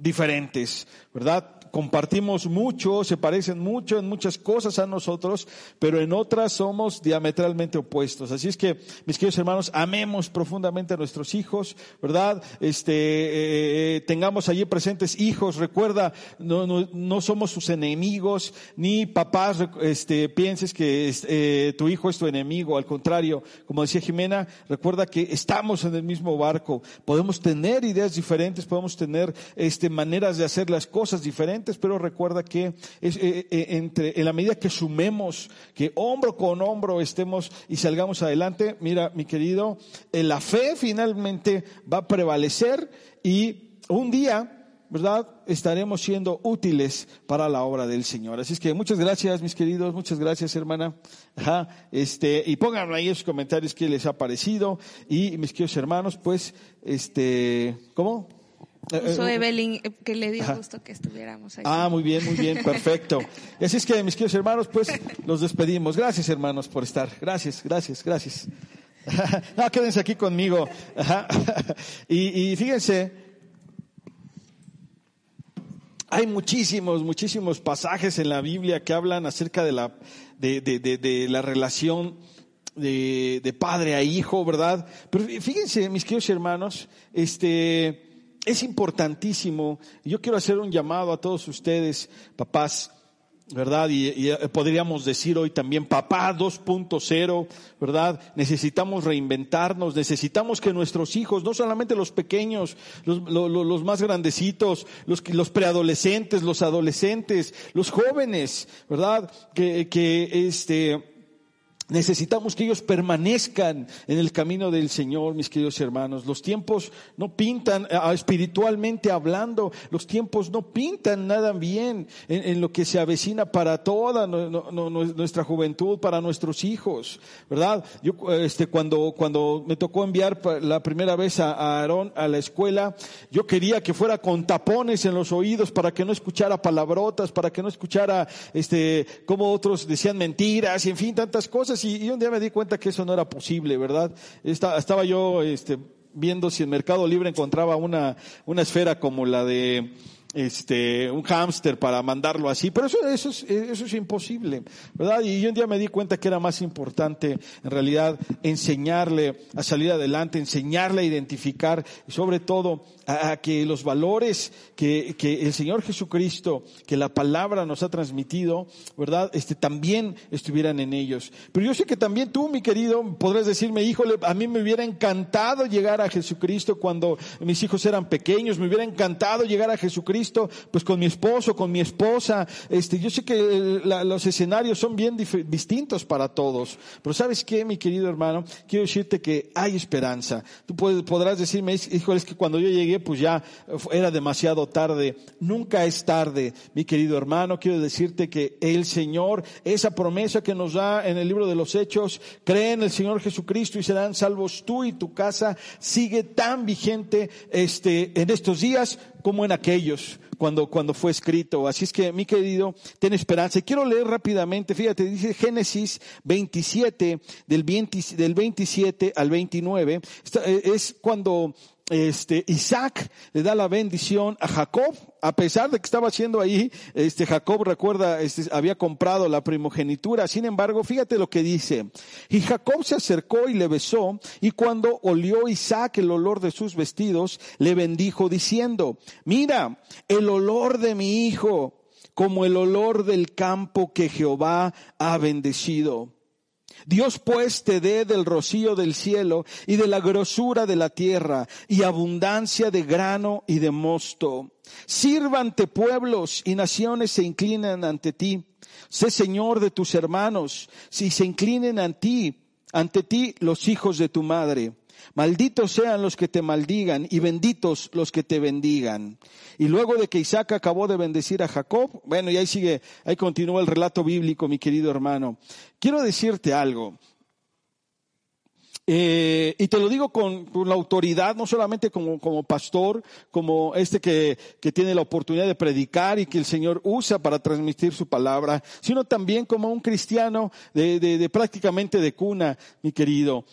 diferentes, ¿verdad? compartimos mucho, se parecen mucho en muchas cosas a nosotros, pero en otras somos diametralmente opuestos. Así es que, mis queridos hermanos, amemos profundamente a nuestros hijos, ¿verdad? Este, eh, eh, tengamos allí presentes hijos, recuerda, no, no, no, somos sus enemigos, ni papás, este, pienses que eh, tu hijo es tu enemigo, al contrario, como decía Jimena, recuerda que estamos en el mismo barco, podemos tener ideas diferentes, podemos tener, este, maneras de hacer las cosas diferentes, pero recuerda que es, eh, eh, entre, en la medida que sumemos, que hombro con hombro estemos y salgamos adelante, mira, mi querido, eh, la fe finalmente va a prevalecer y un día, ¿verdad? Estaremos siendo útiles para la obra del Señor. Así es que muchas gracias, mis queridos, muchas gracias, hermana. Ajá, este, y pónganme ahí en sus comentarios qué les ha parecido. Y mis queridos hermanos, pues, este, ¿cómo? Puso eh, eh, Evelyn eh, que le dio gusto que estuviéramos ahí. Ah, muy bien, muy bien, perfecto. Así es que, mis queridos hermanos, pues los despedimos. Gracias, hermanos, por estar. Gracias, gracias, gracias. No, quédense aquí conmigo. Y, y fíjense, hay muchísimos, muchísimos pasajes en la Biblia que hablan acerca de la, de, de, de, de la relación de, de padre a hijo, ¿verdad? Pero fíjense, mis queridos hermanos, este, es importantísimo. Yo quiero hacer un llamado a todos ustedes, papás, ¿verdad? Y, eh, podríamos decir hoy también, papá 2.0, ¿verdad? Necesitamos reinventarnos, necesitamos que nuestros hijos, no solamente los pequeños, los, más grandecitos, los, los preadolescentes, los adolescentes, los jóvenes, ¿verdad? Que, que este, Necesitamos que ellos permanezcan en el camino del Señor, mis queridos hermanos. Los tiempos no pintan, espiritualmente hablando, los tiempos no pintan nada bien en, lo que se avecina para toda nuestra juventud, para nuestros hijos, ¿verdad? Yo, este, cuando, cuando me tocó enviar la primera vez a Aarón a la escuela, yo quería que fuera con tapones en los oídos para que no escuchara palabrotas, para que no escuchara, este, como otros decían mentiras y en fin, tantas cosas y, un día me di cuenta que eso no era posible, ¿verdad? estaba yo este, viendo si en Mercado Libre encontraba una, una esfera como la de este, un hámster para mandarlo así, pero eso, eso, es, eso es imposible, ¿verdad? Y un día me di cuenta que era más importante, en realidad, enseñarle a salir adelante, enseñarle a identificar y sobre todo a, que los valores que, que, el Señor Jesucristo, que la palabra nos ha transmitido, ¿verdad? Este, también estuvieran en ellos. Pero yo sé que también tú, mi querido, podrás decirme, híjole, a mí me hubiera encantado llegar a Jesucristo cuando mis hijos eran pequeños, me hubiera encantado llegar a Jesucristo, pues con mi esposo, con mi esposa. Este, yo sé que eh, los escenarios son bien distintos para todos. Pero sabes qué, mi querido hermano, quiero decirte que hay esperanza. Tú podrás decirme, híjole, es que cuando yo llegué pues ya era demasiado tarde. Nunca es tarde, mi querido hermano. Quiero decirte que el Señor, esa promesa que nos da en el libro de los Hechos, cree en el Señor Jesucristo y serán salvos tú y tu casa, sigue tan vigente este, en estos días como en aquellos cuando, cuando fue escrito. Así es que, mi querido, ten esperanza. Y quiero leer rápidamente, fíjate, dice Génesis 27, del, 20, del 27 al 29. Eh, es cuando este, Isaac le da la bendición a Jacob, a pesar de que estaba haciendo ahí, este, Jacob recuerda, este, había comprado la primogenitura, sin embargo, fíjate lo que dice, y Jacob se acercó y le besó, y cuando olió Isaac el olor de sus vestidos, le bendijo diciendo, mira, el olor de mi hijo, como el olor del campo que Jehová ha bendecido. Dios pues te dé del rocío del cielo y de la grosura de la tierra y abundancia de grano y de mosto. Sírvante pueblos y naciones se inclinen ante ti. Sé Señor de tus hermanos, si se inclinen ante ti, ante ti los hijos de tu madre. Malditos sean los que te maldigan y benditos los que te bendigan. Y luego de que Isaac acabó de bendecir a Jacob, bueno, y ahí sigue, ahí continúa el relato bíblico, mi querido hermano. Quiero decirte algo. Eh, y te lo digo con, la autoridad, no solamente como, como pastor, como este que, que tiene la oportunidad de predicar y que el Señor usa para transmitir su palabra, sino también como un cristiano de prácticamente de cuna, mi querido.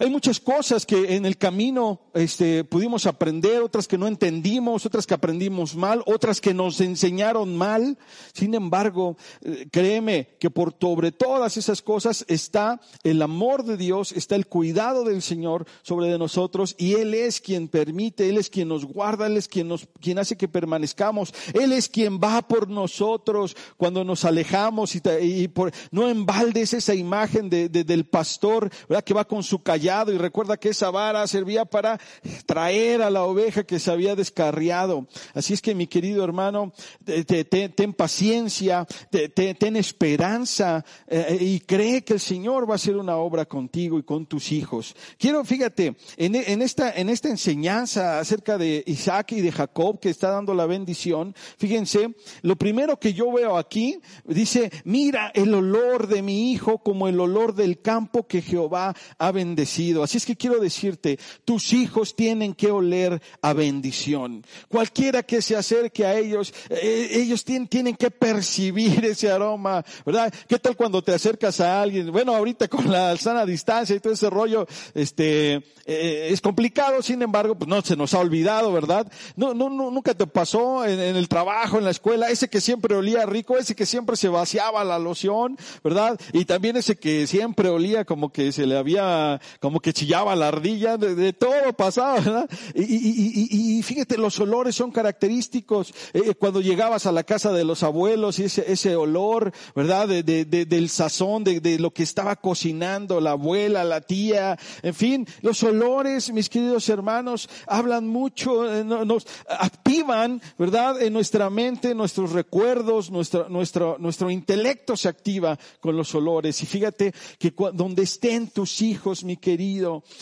Hay muchas cosas que en el camino este, pudimos aprender, otras que no entendimos, otras que aprendimos mal, otras que nos enseñaron mal. Sin embargo, eh, créeme que por sobre todas esas cosas está el amor de Dios, está el cuidado del Señor sobre de nosotros y Él es quien permite, Él es quien nos guarda, Él es quien nos, quien hace que permanezcamos, Él es quien va por nosotros cuando nos alejamos y, y por, no embaldes esa imagen de, de, del pastor, ¿verdad? Que va con su callado y recuerda que esa vara servía para traer a la oveja que se había descarriado. Así es que mi querido hermano, ten paciencia, ten esperanza eh, y cree que el Señor va a hacer una obra contigo y con tus hijos. Quiero, fíjate, en, esta, en esta enseñanza acerca de Isaac y de Jacob que está dando la bendición, fíjense, lo primero que yo veo aquí dice, mira el olor de mi hijo como el olor del campo que Jehová ha bendecido. Así es que quiero decirte, tus hijos tienen que oler a bendición. Cualquiera que se acerque a ellos, eh, ellos tienen, que percibir ese aroma, ¿verdad? ¿Qué tal cuando te acercas a alguien? Bueno, ahorita con la sana distancia y todo ese rollo, este, eh, es complicado, sin embargo, pues no se nos ha olvidado, ¿verdad? No, nunca te pasó en, el trabajo, en la escuela, ese que siempre olía rico, ese que siempre se vaciaba la loción, ¿verdad? Y también ese que siempre olía como que se le había, que chillaba la ardilla, de, todo pasaba, ¿verdad? Y, y, y, y, fíjate, los olores son característicos. Eh, cuando llegabas a la casa de los abuelos y ese, ese olor, ¿verdad? De, de, del sazón, de, lo que estaba cocinando la abuela, la tía, en fin, los olores, mis queridos hermanos, hablan mucho, eh, nos activan, ¿verdad? En nuestra mente, nuestros recuerdos, nuestro, nuestro, nuestro intelecto se activa con los olores. Y fíjate que donde estén tus hijos, mi querido,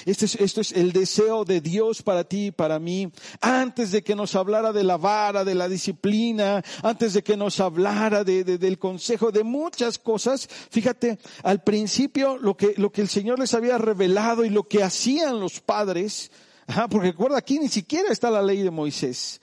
esto es, esto es el deseo de Dios para ti y para mí. Antes de que nos hablara de la vara, de la disciplina, antes de que nos hablara de, del consejo, de muchas cosas, fíjate, al principio lo que, lo que el Señor les había revelado y lo que hacían los padres, porque recuerda, aquí ni siquiera está la ley de Moisés.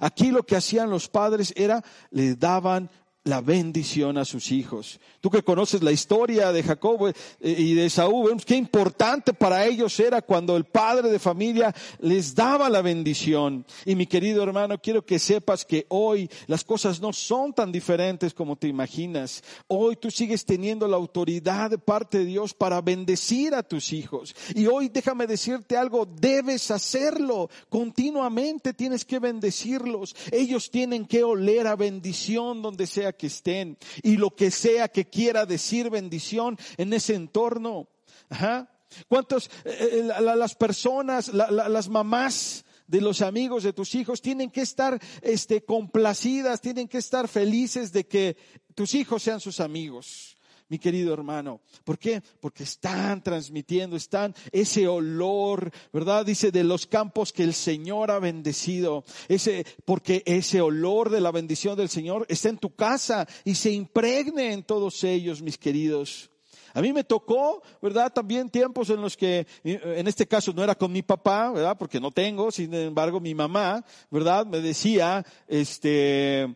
aquí lo que hacían los padres era, le daban la bendición a sus hijos. Tú que conoces la historia de Jacob eh, y de Saúl, vemos qué importante para ellos era cuando el padre de familia les daba la bendición. Y mi querido hermano, quiero que sepas que hoy las cosas no son tan diferentes como te imaginas. Hoy tú sigues teniendo la autoridad de parte de Dios para bendecir a tus hijos. Y hoy déjame decirte algo, debes hacerlo. Continuamente tienes que bendecirlos. Ellos tienen que oler a bendición donde sea que estén y lo que sea que quiera decir bendición en ese entorno. Ajá. ¿Cuántos, eh, eh, las personas, las mamás de los amigos de tus hijos tienen que estar este, complacidas, tienen que estar felices de que tus hijos sean sus amigos? Mi querido hermano. ¿Por qué? Porque están transmitiendo, están ese olor, ¿verdad? Dice de los campos que el Señor ha bendecido. Ese, porque ese olor de la bendición del Señor está en tu casa y se impregne en todos ellos, mis queridos. A mí me tocó, ¿verdad? También tiempos en los que, en este caso no era con mi papá, ¿verdad? Porque no tengo, sin embargo mi mamá, ¿verdad? Me decía, este,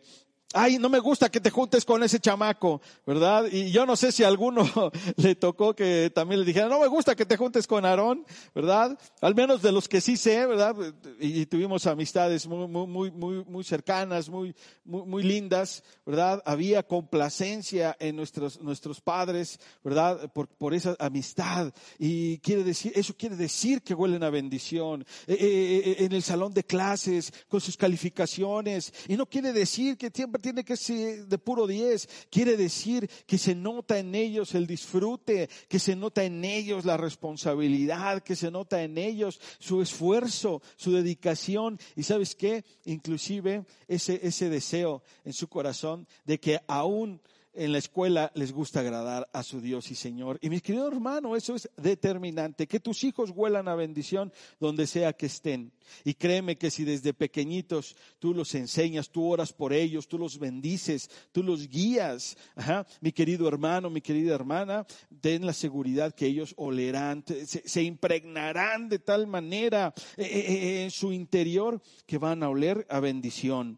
ay, no me gusta que te juntes con ese chamaco, ¿verdad? Y yo no sé si a alguno le tocó que también le dijera, no me gusta que te juntes con Aarón, ¿verdad? Al menos de los que sí sé, ¿verdad? Y, tuvimos amistades muy, muy, muy, muy cercanas, muy, muy, muy lindas, ¿verdad? Había complacencia en nuestros, nuestros padres, ¿verdad? Por, esa amistad. Y quiere decir, eso quiere decir que huelen a bendición. Eh, eh, eh, en el salón de clases, con sus calificaciones. Y no quiere decir que siempre tiene que ser de puro 10. Quiere decir que se nota en ellos el disfrute, que se nota en ellos la responsabilidad, que se nota en ellos su esfuerzo, su dedicación. Y sabes qué? Inclusive ese, ese deseo en su corazón de que aún en la escuela les gusta agradar a su Dios y Señor. Y mis queridos hermanos, eso es determinante, que tus hijos huelan a bendición donde sea que estén. Y créeme que si desde pequeñitos tú los enseñas, tú oras por ellos, tú los bendices, tú los guías, mi querido hermano, mi querida hermana, ten la seguridad que ellos olerán, se, impregnarán de tal manera eh, eh, eh, en su interior que van a oler a bendición.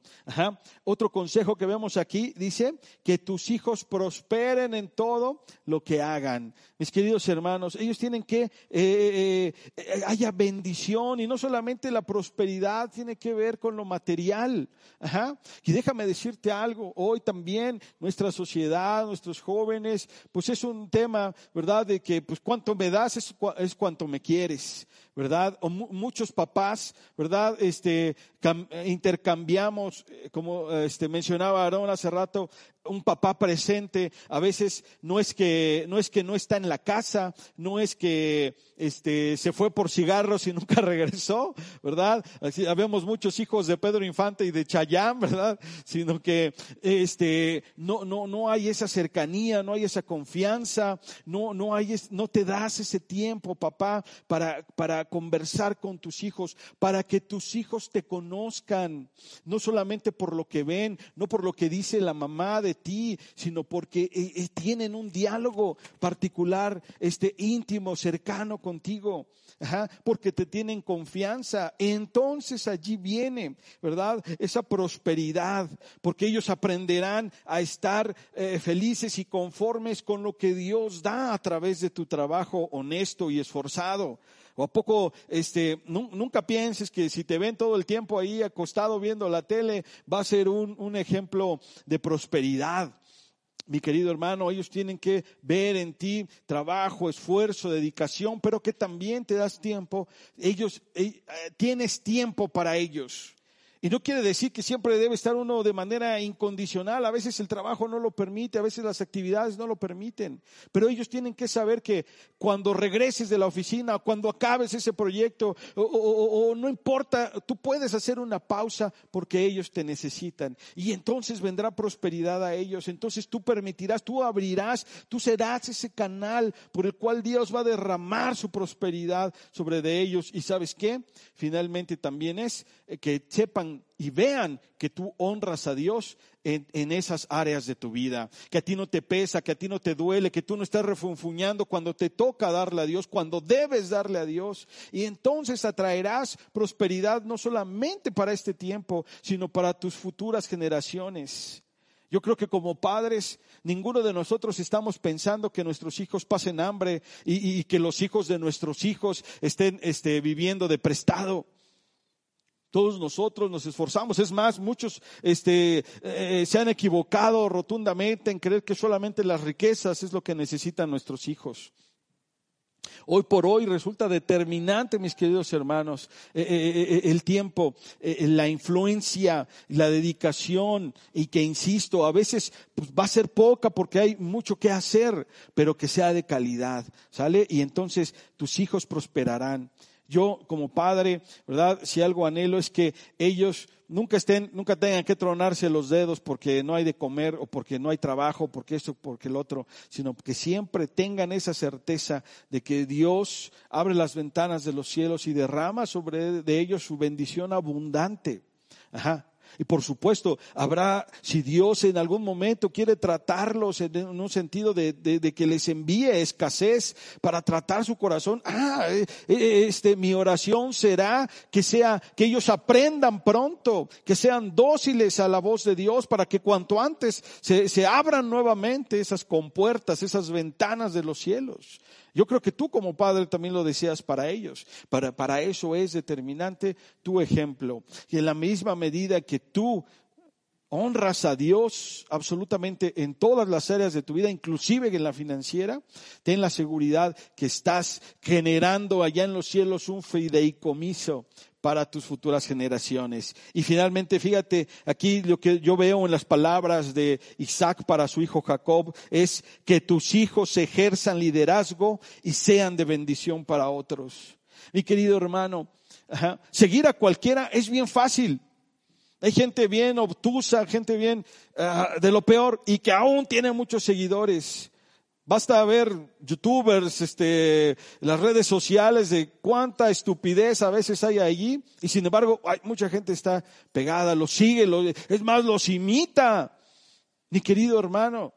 Otro consejo que vemos aquí dice que tus hijos prosperen en todo lo que hagan. Mis queridos hermanos, ellos tienen que eh, eh, eh, haya bendición y no solamente la prosperidad tiene que ver con lo material. Y déjame decirte algo, hoy también nuestra sociedad, nuestros jóvenes, pues es un tema, ¿verdad? De que pues cuánto me das es, es cuanto me quieres. ¿Verdad? O muchos papás, ¿verdad? Este, intercambiamos, como este, mencionaba Aarón hace rato, un papá presente, a veces no es que no es que no está en la casa, no es que este se fue por cigarros y nunca regresó, ¿verdad? Así, habemos muchos hijos de Pedro Infante y de Chayán, ¿verdad? Sino que este no no no hay esa cercanía, no hay esa confianza, no no hay no te das ese tiempo, papá, para para conversar con tus hijos, para que tus hijos te conozcan, no solamente por lo que ven, no por lo que dice la mamá de ti, sino porque eh, eh, tienen un diálogo particular, este íntimo, cercano contigo, porque te tienen confianza. Entonces allí viene, ¿verdad? Esa prosperidad, porque ellos aprenderán a estar eh, felices y conformes con lo que Dios da a través de tu trabajo honesto y esforzado. ¿O a poco este, nunca pienses que si te ven todo el tiempo ahí acostado viendo la tele, va a ser un, un ejemplo de prosperidad? Mi querido hermano, ellos tienen que ver en ti trabajo, esfuerzo, dedicación, pero que también te das tiempo. Ellos, eh, tienes tiempo para ellos. Y no quiere decir que siempre debe estar uno de manera incondicional. A veces el trabajo no lo permite, a veces las actividades no lo permiten. Pero ellos tienen que saber que cuando regreses de la oficina, cuando acabes ese proyecto, o, no importa, tú puedes hacer una pausa porque ellos te necesitan. Y entonces vendrá prosperidad a ellos. Entonces tú permitirás, tú abrirás, tú serás ese canal por el cual Dios va a derramar su prosperidad sobre de ellos. Y sabes qué? Finalmente también es que sepan y vean que tú honras a Dios en, esas áreas de tu vida, que a ti no te pesa, que a ti no te duele, que tú no estás refunfuñando cuando te toca darle a Dios, cuando debes darle a Dios. Y entonces atraerás prosperidad no solamente para este tiempo, sino para tus futuras generaciones. Yo creo que como padres, ninguno de nosotros estamos pensando que nuestros hijos pasen hambre y, que los hijos de nuestros hijos estén este, viviendo de prestado. Todos nosotros nos esforzamos. Es más, muchos este, eh, se han equivocado rotundamente en creer que solamente las riquezas es lo que necesitan nuestros hijos. Hoy por hoy resulta determinante, mis queridos hermanos, eh, eh, el tiempo, la influencia, la dedicación y que, insisto, a veces pues, va a ser poca porque hay mucho que hacer, pero que sea de calidad, ¿sale? Y entonces tus hijos prosperarán. Yo como padre, ¿verdad? Si algo anhelo es que ellos nunca estén, nunca tengan que tronarse los dedos porque no hay de comer o porque no hay trabajo, porque esto, porque el otro, sino que siempre tengan esa certeza de que Dios abre las ventanas de los cielos y derrama sobre de ellos su bendición abundante. Ajá. Y por supuesto, habrá, si Dios en algún momento quiere tratarlos en un sentido de, que les envíe escasez para tratar su corazón, ah, eh, eh, este, mi oración será que sea, que ellos aprendan pronto, que sean dóciles a la voz de Dios para que cuanto antes se, se abran nuevamente esas compuertas, esas ventanas de los cielos. Yo creo que tú como padre también lo deseas para ellos. Para, para eso es determinante tu ejemplo. Y en la misma medida que tú honras a Dios absolutamente en todas las áreas de tu vida, inclusive en la financiera, ten la seguridad que estás generando allá en los cielos un fideicomiso para tus futuras generaciones. Y finalmente, fíjate, aquí lo que yo veo en las palabras de Isaac para su hijo Jacob es que tus hijos ejerzan liderazgo y sean de bendición para otros. Mi querido hermano, seguir a cualquiera es bien fácil. Hay gente bien obtusa, gente bien ah, de lo peor y que aún tiene muchos seguidores. Basta ver youtubers, este, las redes sociales de cuánta estupidez a veces hay allí y sin embargo hay, mucha gente está pegada, los sigue, es más, los imita. Mi querido hermano,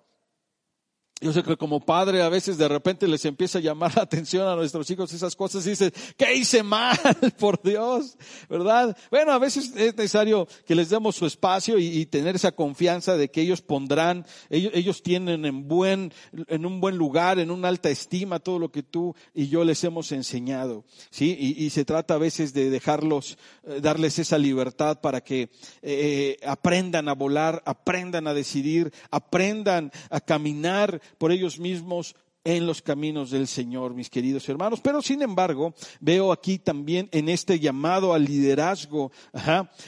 yo sé que como padre a veces de repente les empieza a llamar la atención a nuestros hijos esas cosas y dicen, ¿qué hice mal? Por Dios, ¿verdad? Bueno, a veces es necesario que les demos su espacio y, tener esa confianza de que ellos pondrán, ellos, tienen en buen, en un buen lugar, en una alta estima todo lo que tú y yo les hemos enseñado, ¿sí? Y, se trata a veces de dejarlos, eh, darles esa libertad para que eh, aprendan a volar, aprendan a decidir, aprendan a caminar por ellos mismos en los caminos del Señor, mis queridos hermanos. Pero sin embargo, veo aquí también en este llamado al liderazgo,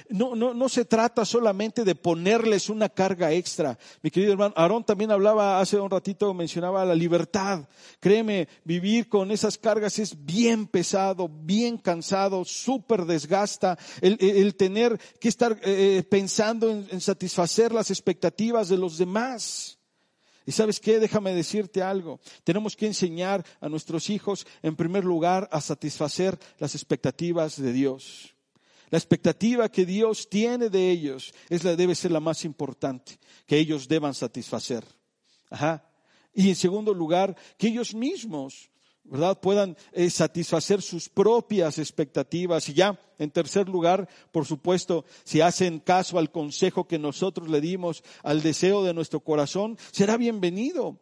no, no, no se trata solamente de ponerles una carga extra. Mi querido hermano, Aarón también hablaba hace un ratito, mencionaba la libertad. Créeme, vivir con esas cargas es bien pesado, bien cansado, súper desgasta. El, tener que estar eh, pensando en satisfacer las expectativas de los demás. Y sabes qué, déjame decirte algo. Tenemos que enseñar a nuestros hijos, en primer lugar, a satisfacer las expectativas de Dios. La expectativa que Dios tiene de ellos es la, debe ser la más importante, que ellos deban satisfacer. Ajá. Y en segundo lugar, que ellos mismos, ¿verdad? Puedan eh, satisfacer sus propias expectativas. Y ya, en tercer lugar, por supuesto, si hacen caso al consejo que nosotros le dimos, al deseo de nuestro corazón, será bienvenido.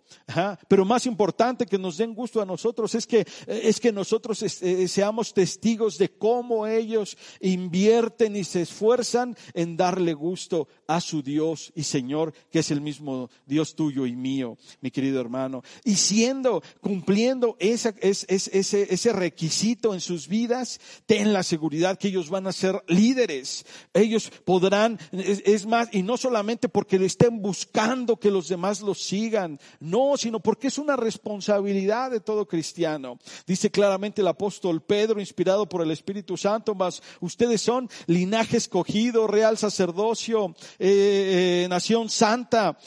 Pero más importante que nos den gusto a nosotros es que, es que nosotros eh, seamos testigos de cómo ellos invierten y se esfuerzan en darle gusto a su Dios y Señor, que es el mismo Dios tuyo y mío, mi querido hermano. Y siendo, cumpliendo ese, ese, ese requisito en sus vidas, ten la seguridad que ellos van a ser líderes. Ellos podrán, es, más, y no solamente porque le estén buscando que los demás los sigan, no, sino porque es una responsabilidad de todo cristiano. Dice claramente el apóstol Pedro, inspirado por el Espíritu Santo, más ustedes son linaje escogido, real sacerdocio, eh, eh, nación santa,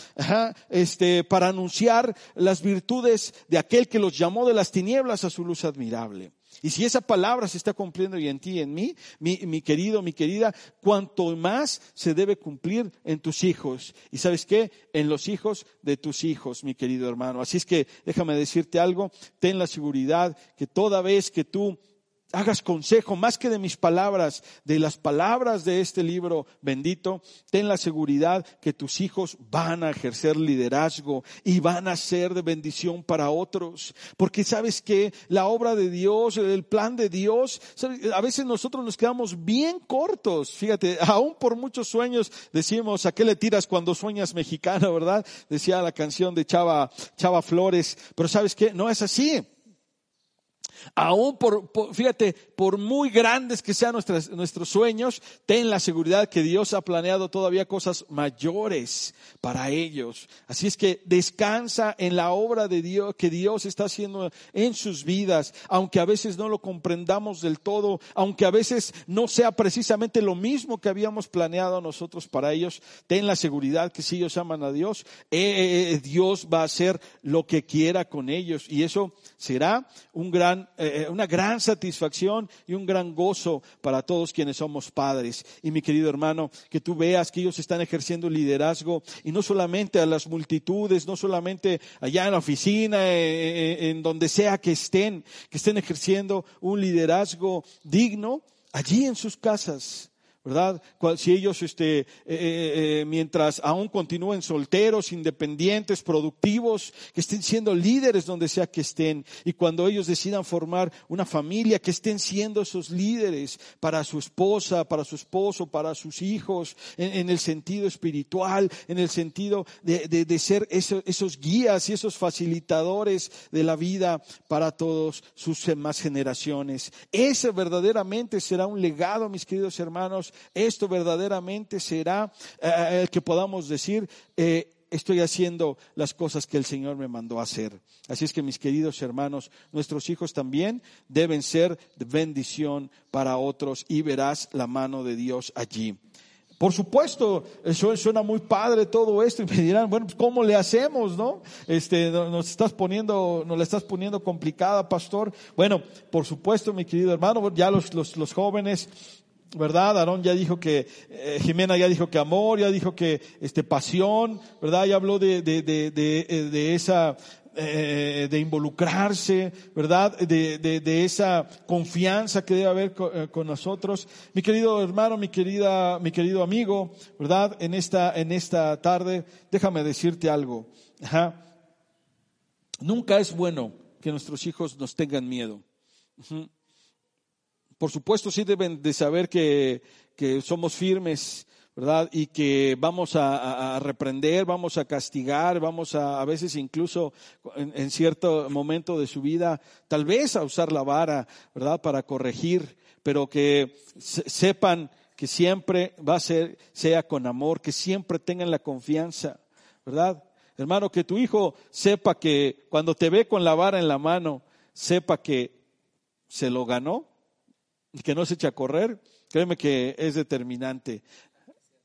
este, para anunciar las virtudes de aquel que los llamó de las tinieblas a su luz admirable. Y si esa palabra se está cumpliendo y en ti en mí, mi, querido, mi querida, cuanto más se debe cumplir en tus hijos. Y sabes qué? En los hijos de tus hijos, mi querido hermano. Así es que déjame decirte algo, ten la seguridad que toda vez que tú hagas consejo más que de mis palabras, de las palabras de este libro bendito, ten la seguridad que tus hijos van a ejercer liderazgo y van a ser de bendición para otros. Porque sabes que la obra de Dios, el plan de Dios, a veces nosotros nos quedamos bien cortos. Fíjate, aún por muchos sueños decimos, ¿a qué le tiras cuando sueñas mexicano, verdad? Decía la canción de Chava, Chava Flores. Pero sabes que no es así. Aún por, fíjate, por muy grandes que sean nuestros sueños, ten la seguridad que Dios ha planeado todavía cosas mayores para ellos. Así es que descansa en la obra de Dios que Dios está haciendo en sus vidas, aunque a veces no lo comprendamos del todo, aunque a veces no sea precisamente lo mismo que habíamos planeado nosotros para ellos, ten la seguridad que si ellos aman a Dios, eh, eh, eh, Dios va a hacer lo que quiera con ellos y eso será un gran eh, eh, una gran satisfacción y un gran gozo para todos quienes somos padres. Y mi querido hermano, que tú veas que ellos están ejerciendo liderazgo y no solamente a las multitudes, no solamente allá en la oficina, eh, en donde sea que estén, que estén ejerciendo un liderazgo digno allí en sus casas ¿verdad? Si ellos, este, eh, eh, eh, mientras aún continúen solteros, independientes, productivos, que estén siendo líderes donde sea que estén, y cuando ellos decidan formar una familia, que estén siendo esos líderes para su esposa, para su esposo, para sus hijos, en, el sentido espiritual, en el sentido de, de, ser esos guías y esos facilitadores de la vida para todos sus demás generaciones. Ese verdaderamente será un legado, mis queridos hermanos, esto verdaderamente será eh, el que podamos decir, eh, estoy haciendo las cosas que el Señor me mandó hacer. Así es que mis queridos hermanos, nuestros hijos también deben ser bendición para otros y verás la mano de Dios allí. Por supuesto, suena muy padre todo esto y me dirán, bueno, pues, ¿cómo le hacemos, no? Este, nos estás poniendo, nos la estás poniendo complicada, pastor. Bueno, por supuesto, mi querido hermano, ya los, los jóvenes, ¿verdad? Aarón ya dijo que, eh, Jimena ya dijo que amor, ya dijo que, este, pasión, ¿verdad? Ya habló de, de, de, de, de esa, eh, de involucrarse, ¿verdad? De, de, de, esa confianza que debe haber con, eh, con, nosotros. Mi querido hermano, mi querida, mi querido amigo, ¿verdad? En esta, en esta tarde, déjame decirte algo. Ajá. Nunca es bueno que nuestros hijos nos tengan miedo. Por supuesto, sí deben de saber que, que somos firmes ¿verdad? Y que vamos a, a, reprender, vamos a castigar, vamos a, a veces incluso en, cierto momento de su vida, tal vez a usar la vara, ¿verdad? Para corregir, pero que se, sepan que siempre va a ser, sea con amor, que siempre tengan la confianza, ¿verdad? Hermano, que tu hijo sepa que cuando te ve con la vara en la mano, sepa que se lo ganó y que no se echa a correr, créeme que es determinante.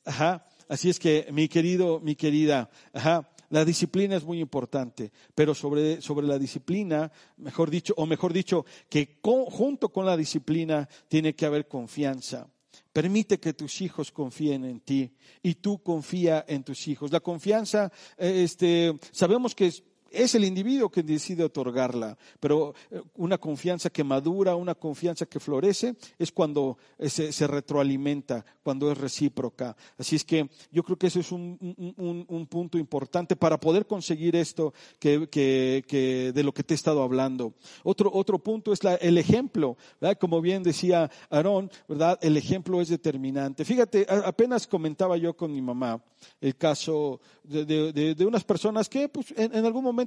Ajá. Así es que, mi querido, mi querida, ajá, la disciplina es muy importante, pero sobre, sobre la disciplina, mejor dicho, o mejor dicho, que junto con la disciplina tiene que haber confianza. Permite que tus hijos confíen en ti y tú confía en tus hijos. La confianza, este, sabemos que es el individuo que decide otorgarla, pero eh, una confianza que madura, una confianza que florece, es cuando eh, se, retroalimenta, cuando es recíproca. Así es que yo creo que ese es un, un, un punto importante para poder conseguir esto que, que, de lo que te he estado hablando. Otro, otro punto es la, el ejemplo, ¿verdad? Como bien decía Aarón, ¿verdad? El ejemplo es determinante. Fíjate, apenas comentaba yo con mi mamá el caso de, de, de unas personas que pues, en, en algún momento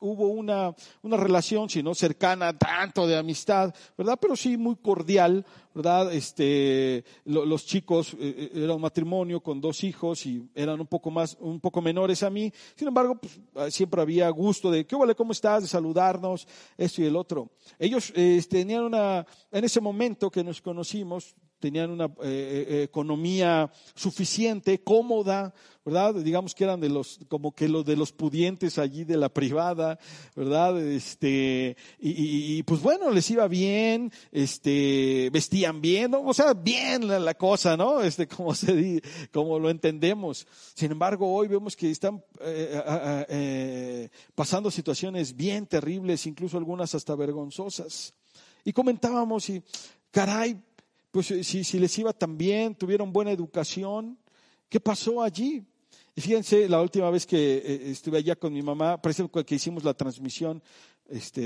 hubo una, una relación, si no cercana, tanto de amistad, ¿verdad? Pero sí muy cordial, ¿verdad? Este, lo, los chicos, eh, era un matrimonio con dos hijos y eran un poco más, un poco menores a mí. Sin embargo, pues, siempre había gusto de, ¿qué vale? ¿Cómo estás? De saludarnos, esto y el otro. Ellos eh, tenían una, en ese momento que nos conocimos, tenían una eh, economía suficiente, cómoda, ¿verdad? Digamos que eran de los, como que los de los pudientes allí de la privada, ¿verdad? Este, y, pues bueno, les iba bien, este, vestían bien, o sea, bien la, cosa, ¿no? Este, como se como lo entendemos. Sin embargo, hoy vemos que están eh, eh, eh, pasando situaciones bien terribles, incluso algunas hasta vergonzosas. Y comentábamos y, caray, pues si, si les iba tan bien, tuvieron buena educación, ¿qué pasó allí? Y fíjense, la última vez que eh, estuve allá con mi mamá, parece que hicimos la transmisión este,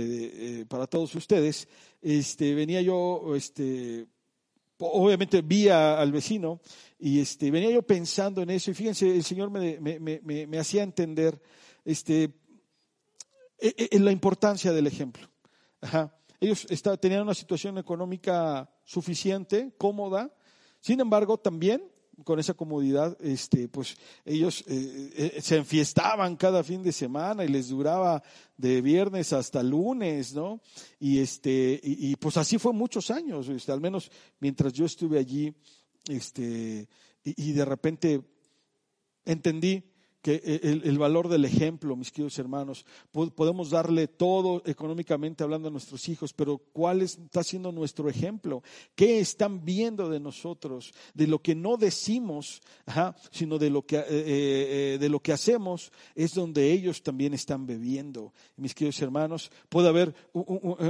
eh, para todos ustedes, este, venía yo, este, obviamente vi al vecino y este, venía yo pensando en eso y fíjense, el Señor me, hacía entender este, en e, la importancia del ejemplo. Ellos tenían una situación económica suficiente, cómoda, sin embargo, también con esa comodidad, este, pues ellos eh, eh, se enfiestaban cada fin de semana y les duraba de viernes hasta lunes, ¿no? Y este, y, pues así fue muchos años, este, al menos mientras yo estuve allí, este, y de repente entendí que el, el, valor del ejemplo, mis queridos hermanos, podemos darle todo económicamente hablando a nuestros hijos, pero ¿cuál está siendo nuestro ejemplo? ¿Qué están viendo de nosotros? De lo que no decimos, ajá, sino de lo que, eh, eh, de lo que hacemos, es donde ellos también están bebiendo. Mis queridos hermanos, puede haber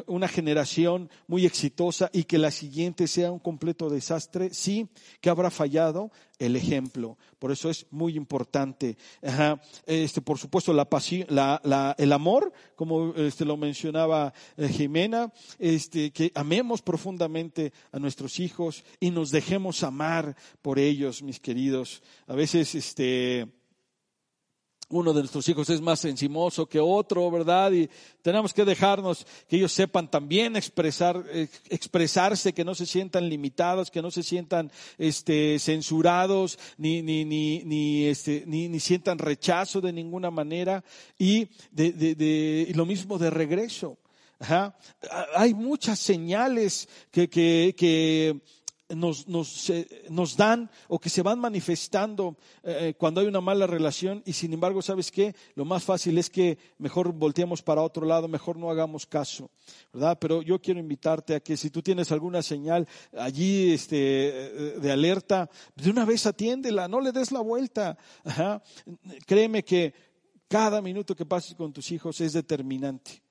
una generación muy exitosa y que la siguiente sea un completo desastre, sí, que habrá fallado, el ejemplo. Por eso es muy importante. Ajá. Este, por supuesto, la pasión, la, la, el amor, como este, lo mencionaba eh, Jimena, este, que amemos profundamente a nuestros hijos y nos dejemos amar por ellos, mis queridos. A veces, este, uno de nuestros hijos es más encimoso que otro, ¿verdad? Y tenemos que dejarnos que ellos sepan también expresar, expresarse, que no se sientan limitados, que no se sientan este, censurados, ni, ni, ni, ni, este, ni, ni sientan rechazo de ninguna manera. Y de, de, lo mismo de regreso. Ajá. Hay muchas señales que, que, que nos, nos, dan o que se van manifestando eh, cuando hay una mala relación y sin embargo, ¿sabes qué? Lo más fácil es que mejor volteemos para otro lado, mejor no hagamos caso, ¿verdad? Pero yo quiero invitarte a que si tú tienes alguna señal allí este, de alerta, de una vez atiéndela, no le des la vuelta. Créeme que cada minuto que pases con tus hijos es determinante.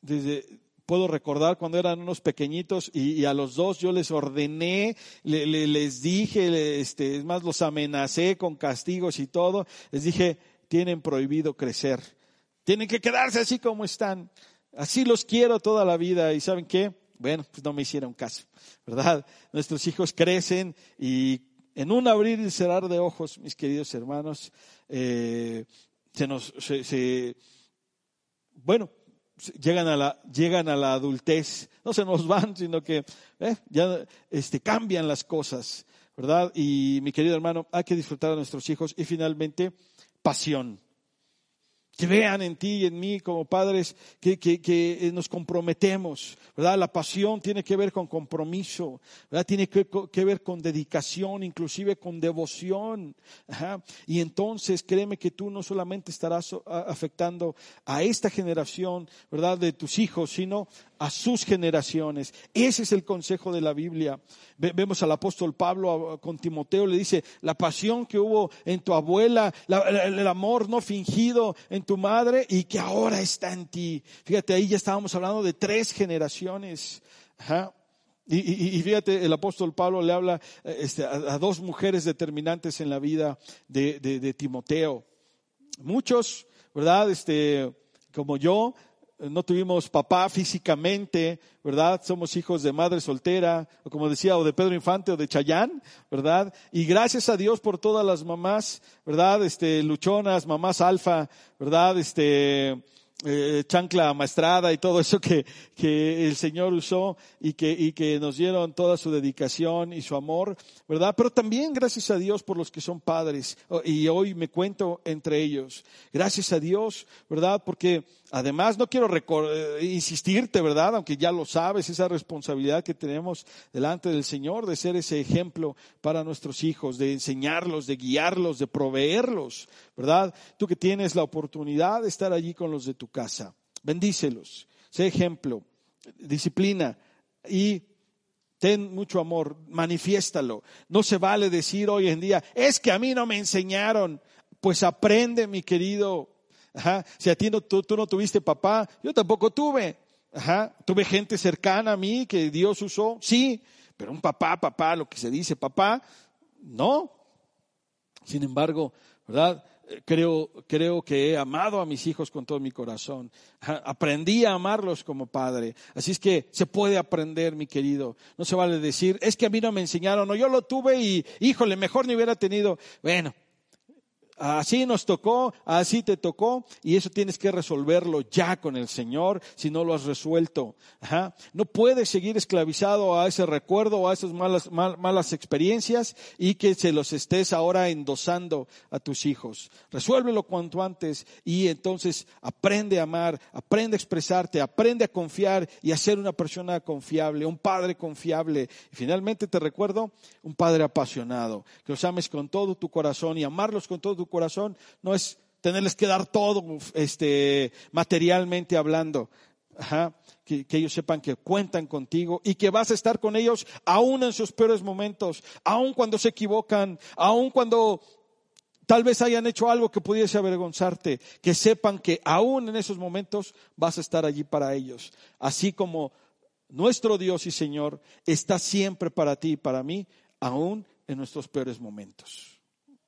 Desde, puedo recordar cuando eran unos pequeñitos y, a los dos yo les ordené, les dije, este, es más, los amenacé con castigos y todo. Les dije, tienen prohibido crecer. Tienen que quedarse así como están. Así los quiero toda la vida. ¿Y saben qué? Bueno, pues no me hicieron caso, ¿verdad? Nuestros hijos crecen y en un abrir y cerrar de ojos, mis queridos hermanos, eh, se nos, se, bueno, llegan a la, llegan a la adultez, no se nos van, sino que eh, ya este, cambian las cosas, ¿verdad? Y mi querido hermano, hay que disfrutar a nuestros hijos. Y finalmente, pasión que vean en ti y en mí como padres que, que, que, nos comprometemos, ¿verdad? La pasión tiene que ver con compromiso, ¿verdad? Tiene que, que ver con dedicación, inclusive con devoción. Y entonces créeme que tú no solamente estarás afectando a esta generación, ¿verdad? De tus hijos, sino a sus generaciones. Ese es el consejo de la Biblia. Vemos al apóstol Pablo con Timoteo, le dice, la pasión que hubo en tu abuela, el amor no fingido en tu madre y que ahora está en ti. Fíjate, ahí ya estábamos hablando de tres generaciones. Y, fíjate, el apóstol Pablo le habla este, a, dos mujeres determinantes en la vida de, de Timoteo. Muchos, ¿verdad? Este, como yo, no tuvimos papá físicamente, ¿verdad? Somos hijos de madre soltera, o como decía, o de Pedro Infante o de Chayán, ¿verdad? Y gracias a Dios por todas las mamás, ¿verdad? Este, luchonas, mamás alfa, ¿verdad? Este, eh, chancla maestrada y todo eso que, que el Señor usó y que, y que nos dieron toda su dedicación y su amor, ¿verdad? Pero también gracias a Dios por los que son padres y hoy me cuento entre ellos. Gracias a Dios, ¿verdad? Porque Además, no quiero eh, insistirte, ¿verdad? Aunque ya lo sabes, esa responsabilidad que tenemos delante del Señor de ser ese ejemplo para nuestros hijos, de enseñarlos, de guiarlos, de proveerlos, ¿verdad? Tú que tienes la oportunidad de estar allí con los de tu casa, bendícelos, sé ejemplo, disciplina y ten mucho amor, manifiéstalo. No se vale decir hoy en día, es que a mí no me enseñaron. Pues aprende, mi querido si a ti no, tú, no tuviste papá, yo tampoco tuve. Ajá. Tuve gente cercana a mí que Dios usó, sí, pero un papá, papá, lo que se dice papá, no. Sin embargo, ¿verdad? Creo, creo que he amado a mis hijos con todo mi corazón. Aprendí a amarlos como padre. Así es que se puede aprender, mi querido. No se vale decir, es que a mí no me enseñaron, o yo lo tuve y, híjole, mejor ni hubiera tenido. Bueno, Así nos tocó, así te tocó, y eso tienes que resolverlo ya con el Señor si no lo has resuelto. No puedes seguir esclavizado a ese recuerdo o a esas malas, malas experiencias y que se los estés ahora endosando a tus hijos. Resuélvelo cuanto antes y entonces aprende a amar, aprende a expresarte, aprende a confiar y a ser una persona confiable, un padre confiable. Y finalmente te recuerdo, un padre apasionado, que los ames con todo tu corazón y amarlos con todo tu corazón no es tenerles que dar todo este, materialmente hablando. que, ellos sepan que cuentan contigo y que vas a estar con ellos aún en sus peores momentos, aún cuando se equivocan, aún cuando tal vez hayan hecho algo que pudiese avergonzarte, que sepan que aún en esos momentos vas a estar allí para ellos. Así como nuestro Dios y Señor está siempre para ti y para mí, aún en nuestros peores momentos.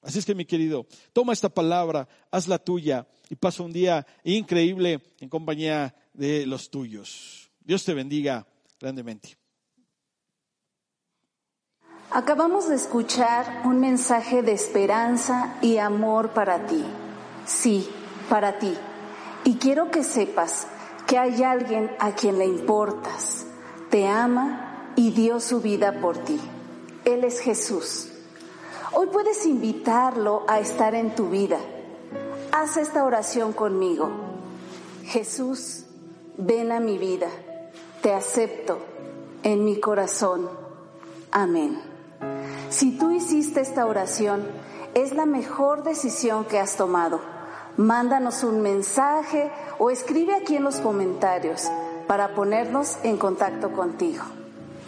Así es que mi querido, toma esta palabra, hazla tuya y pasa un día increíble en compañía de los tuyos. Dios te bendiga grandemente. Acabamos de escuchar un mensaje de esperanza y amor para ti. Sí, para ti. Y quiero que sepas que hay alguien a quien le importas, te ama y dio su vida por ti. Él es Jesús. Hoy puedes invitarlo a estar en tu vida. Haz esta oración conmigo. Jesús, ven a mi vida. Te acepto en mi corazón. Amén. Si tú hiciste esta oración, es la mejor decisión que has tomado. Mándanos un mensaje o escribe aquí en los comentarios para ponernos en contacto contigo.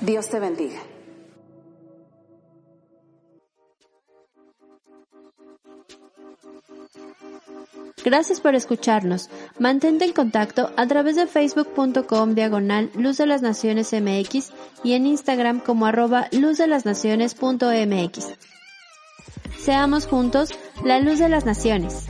Dios te bendiga. Gracias por escucharnos. Mantente en contacto a través de facebook.com diagonal Luz de las Naciones MX y en Instagram como arroba luz de las naciones.mx. Seamos juntos la luz de las naciones.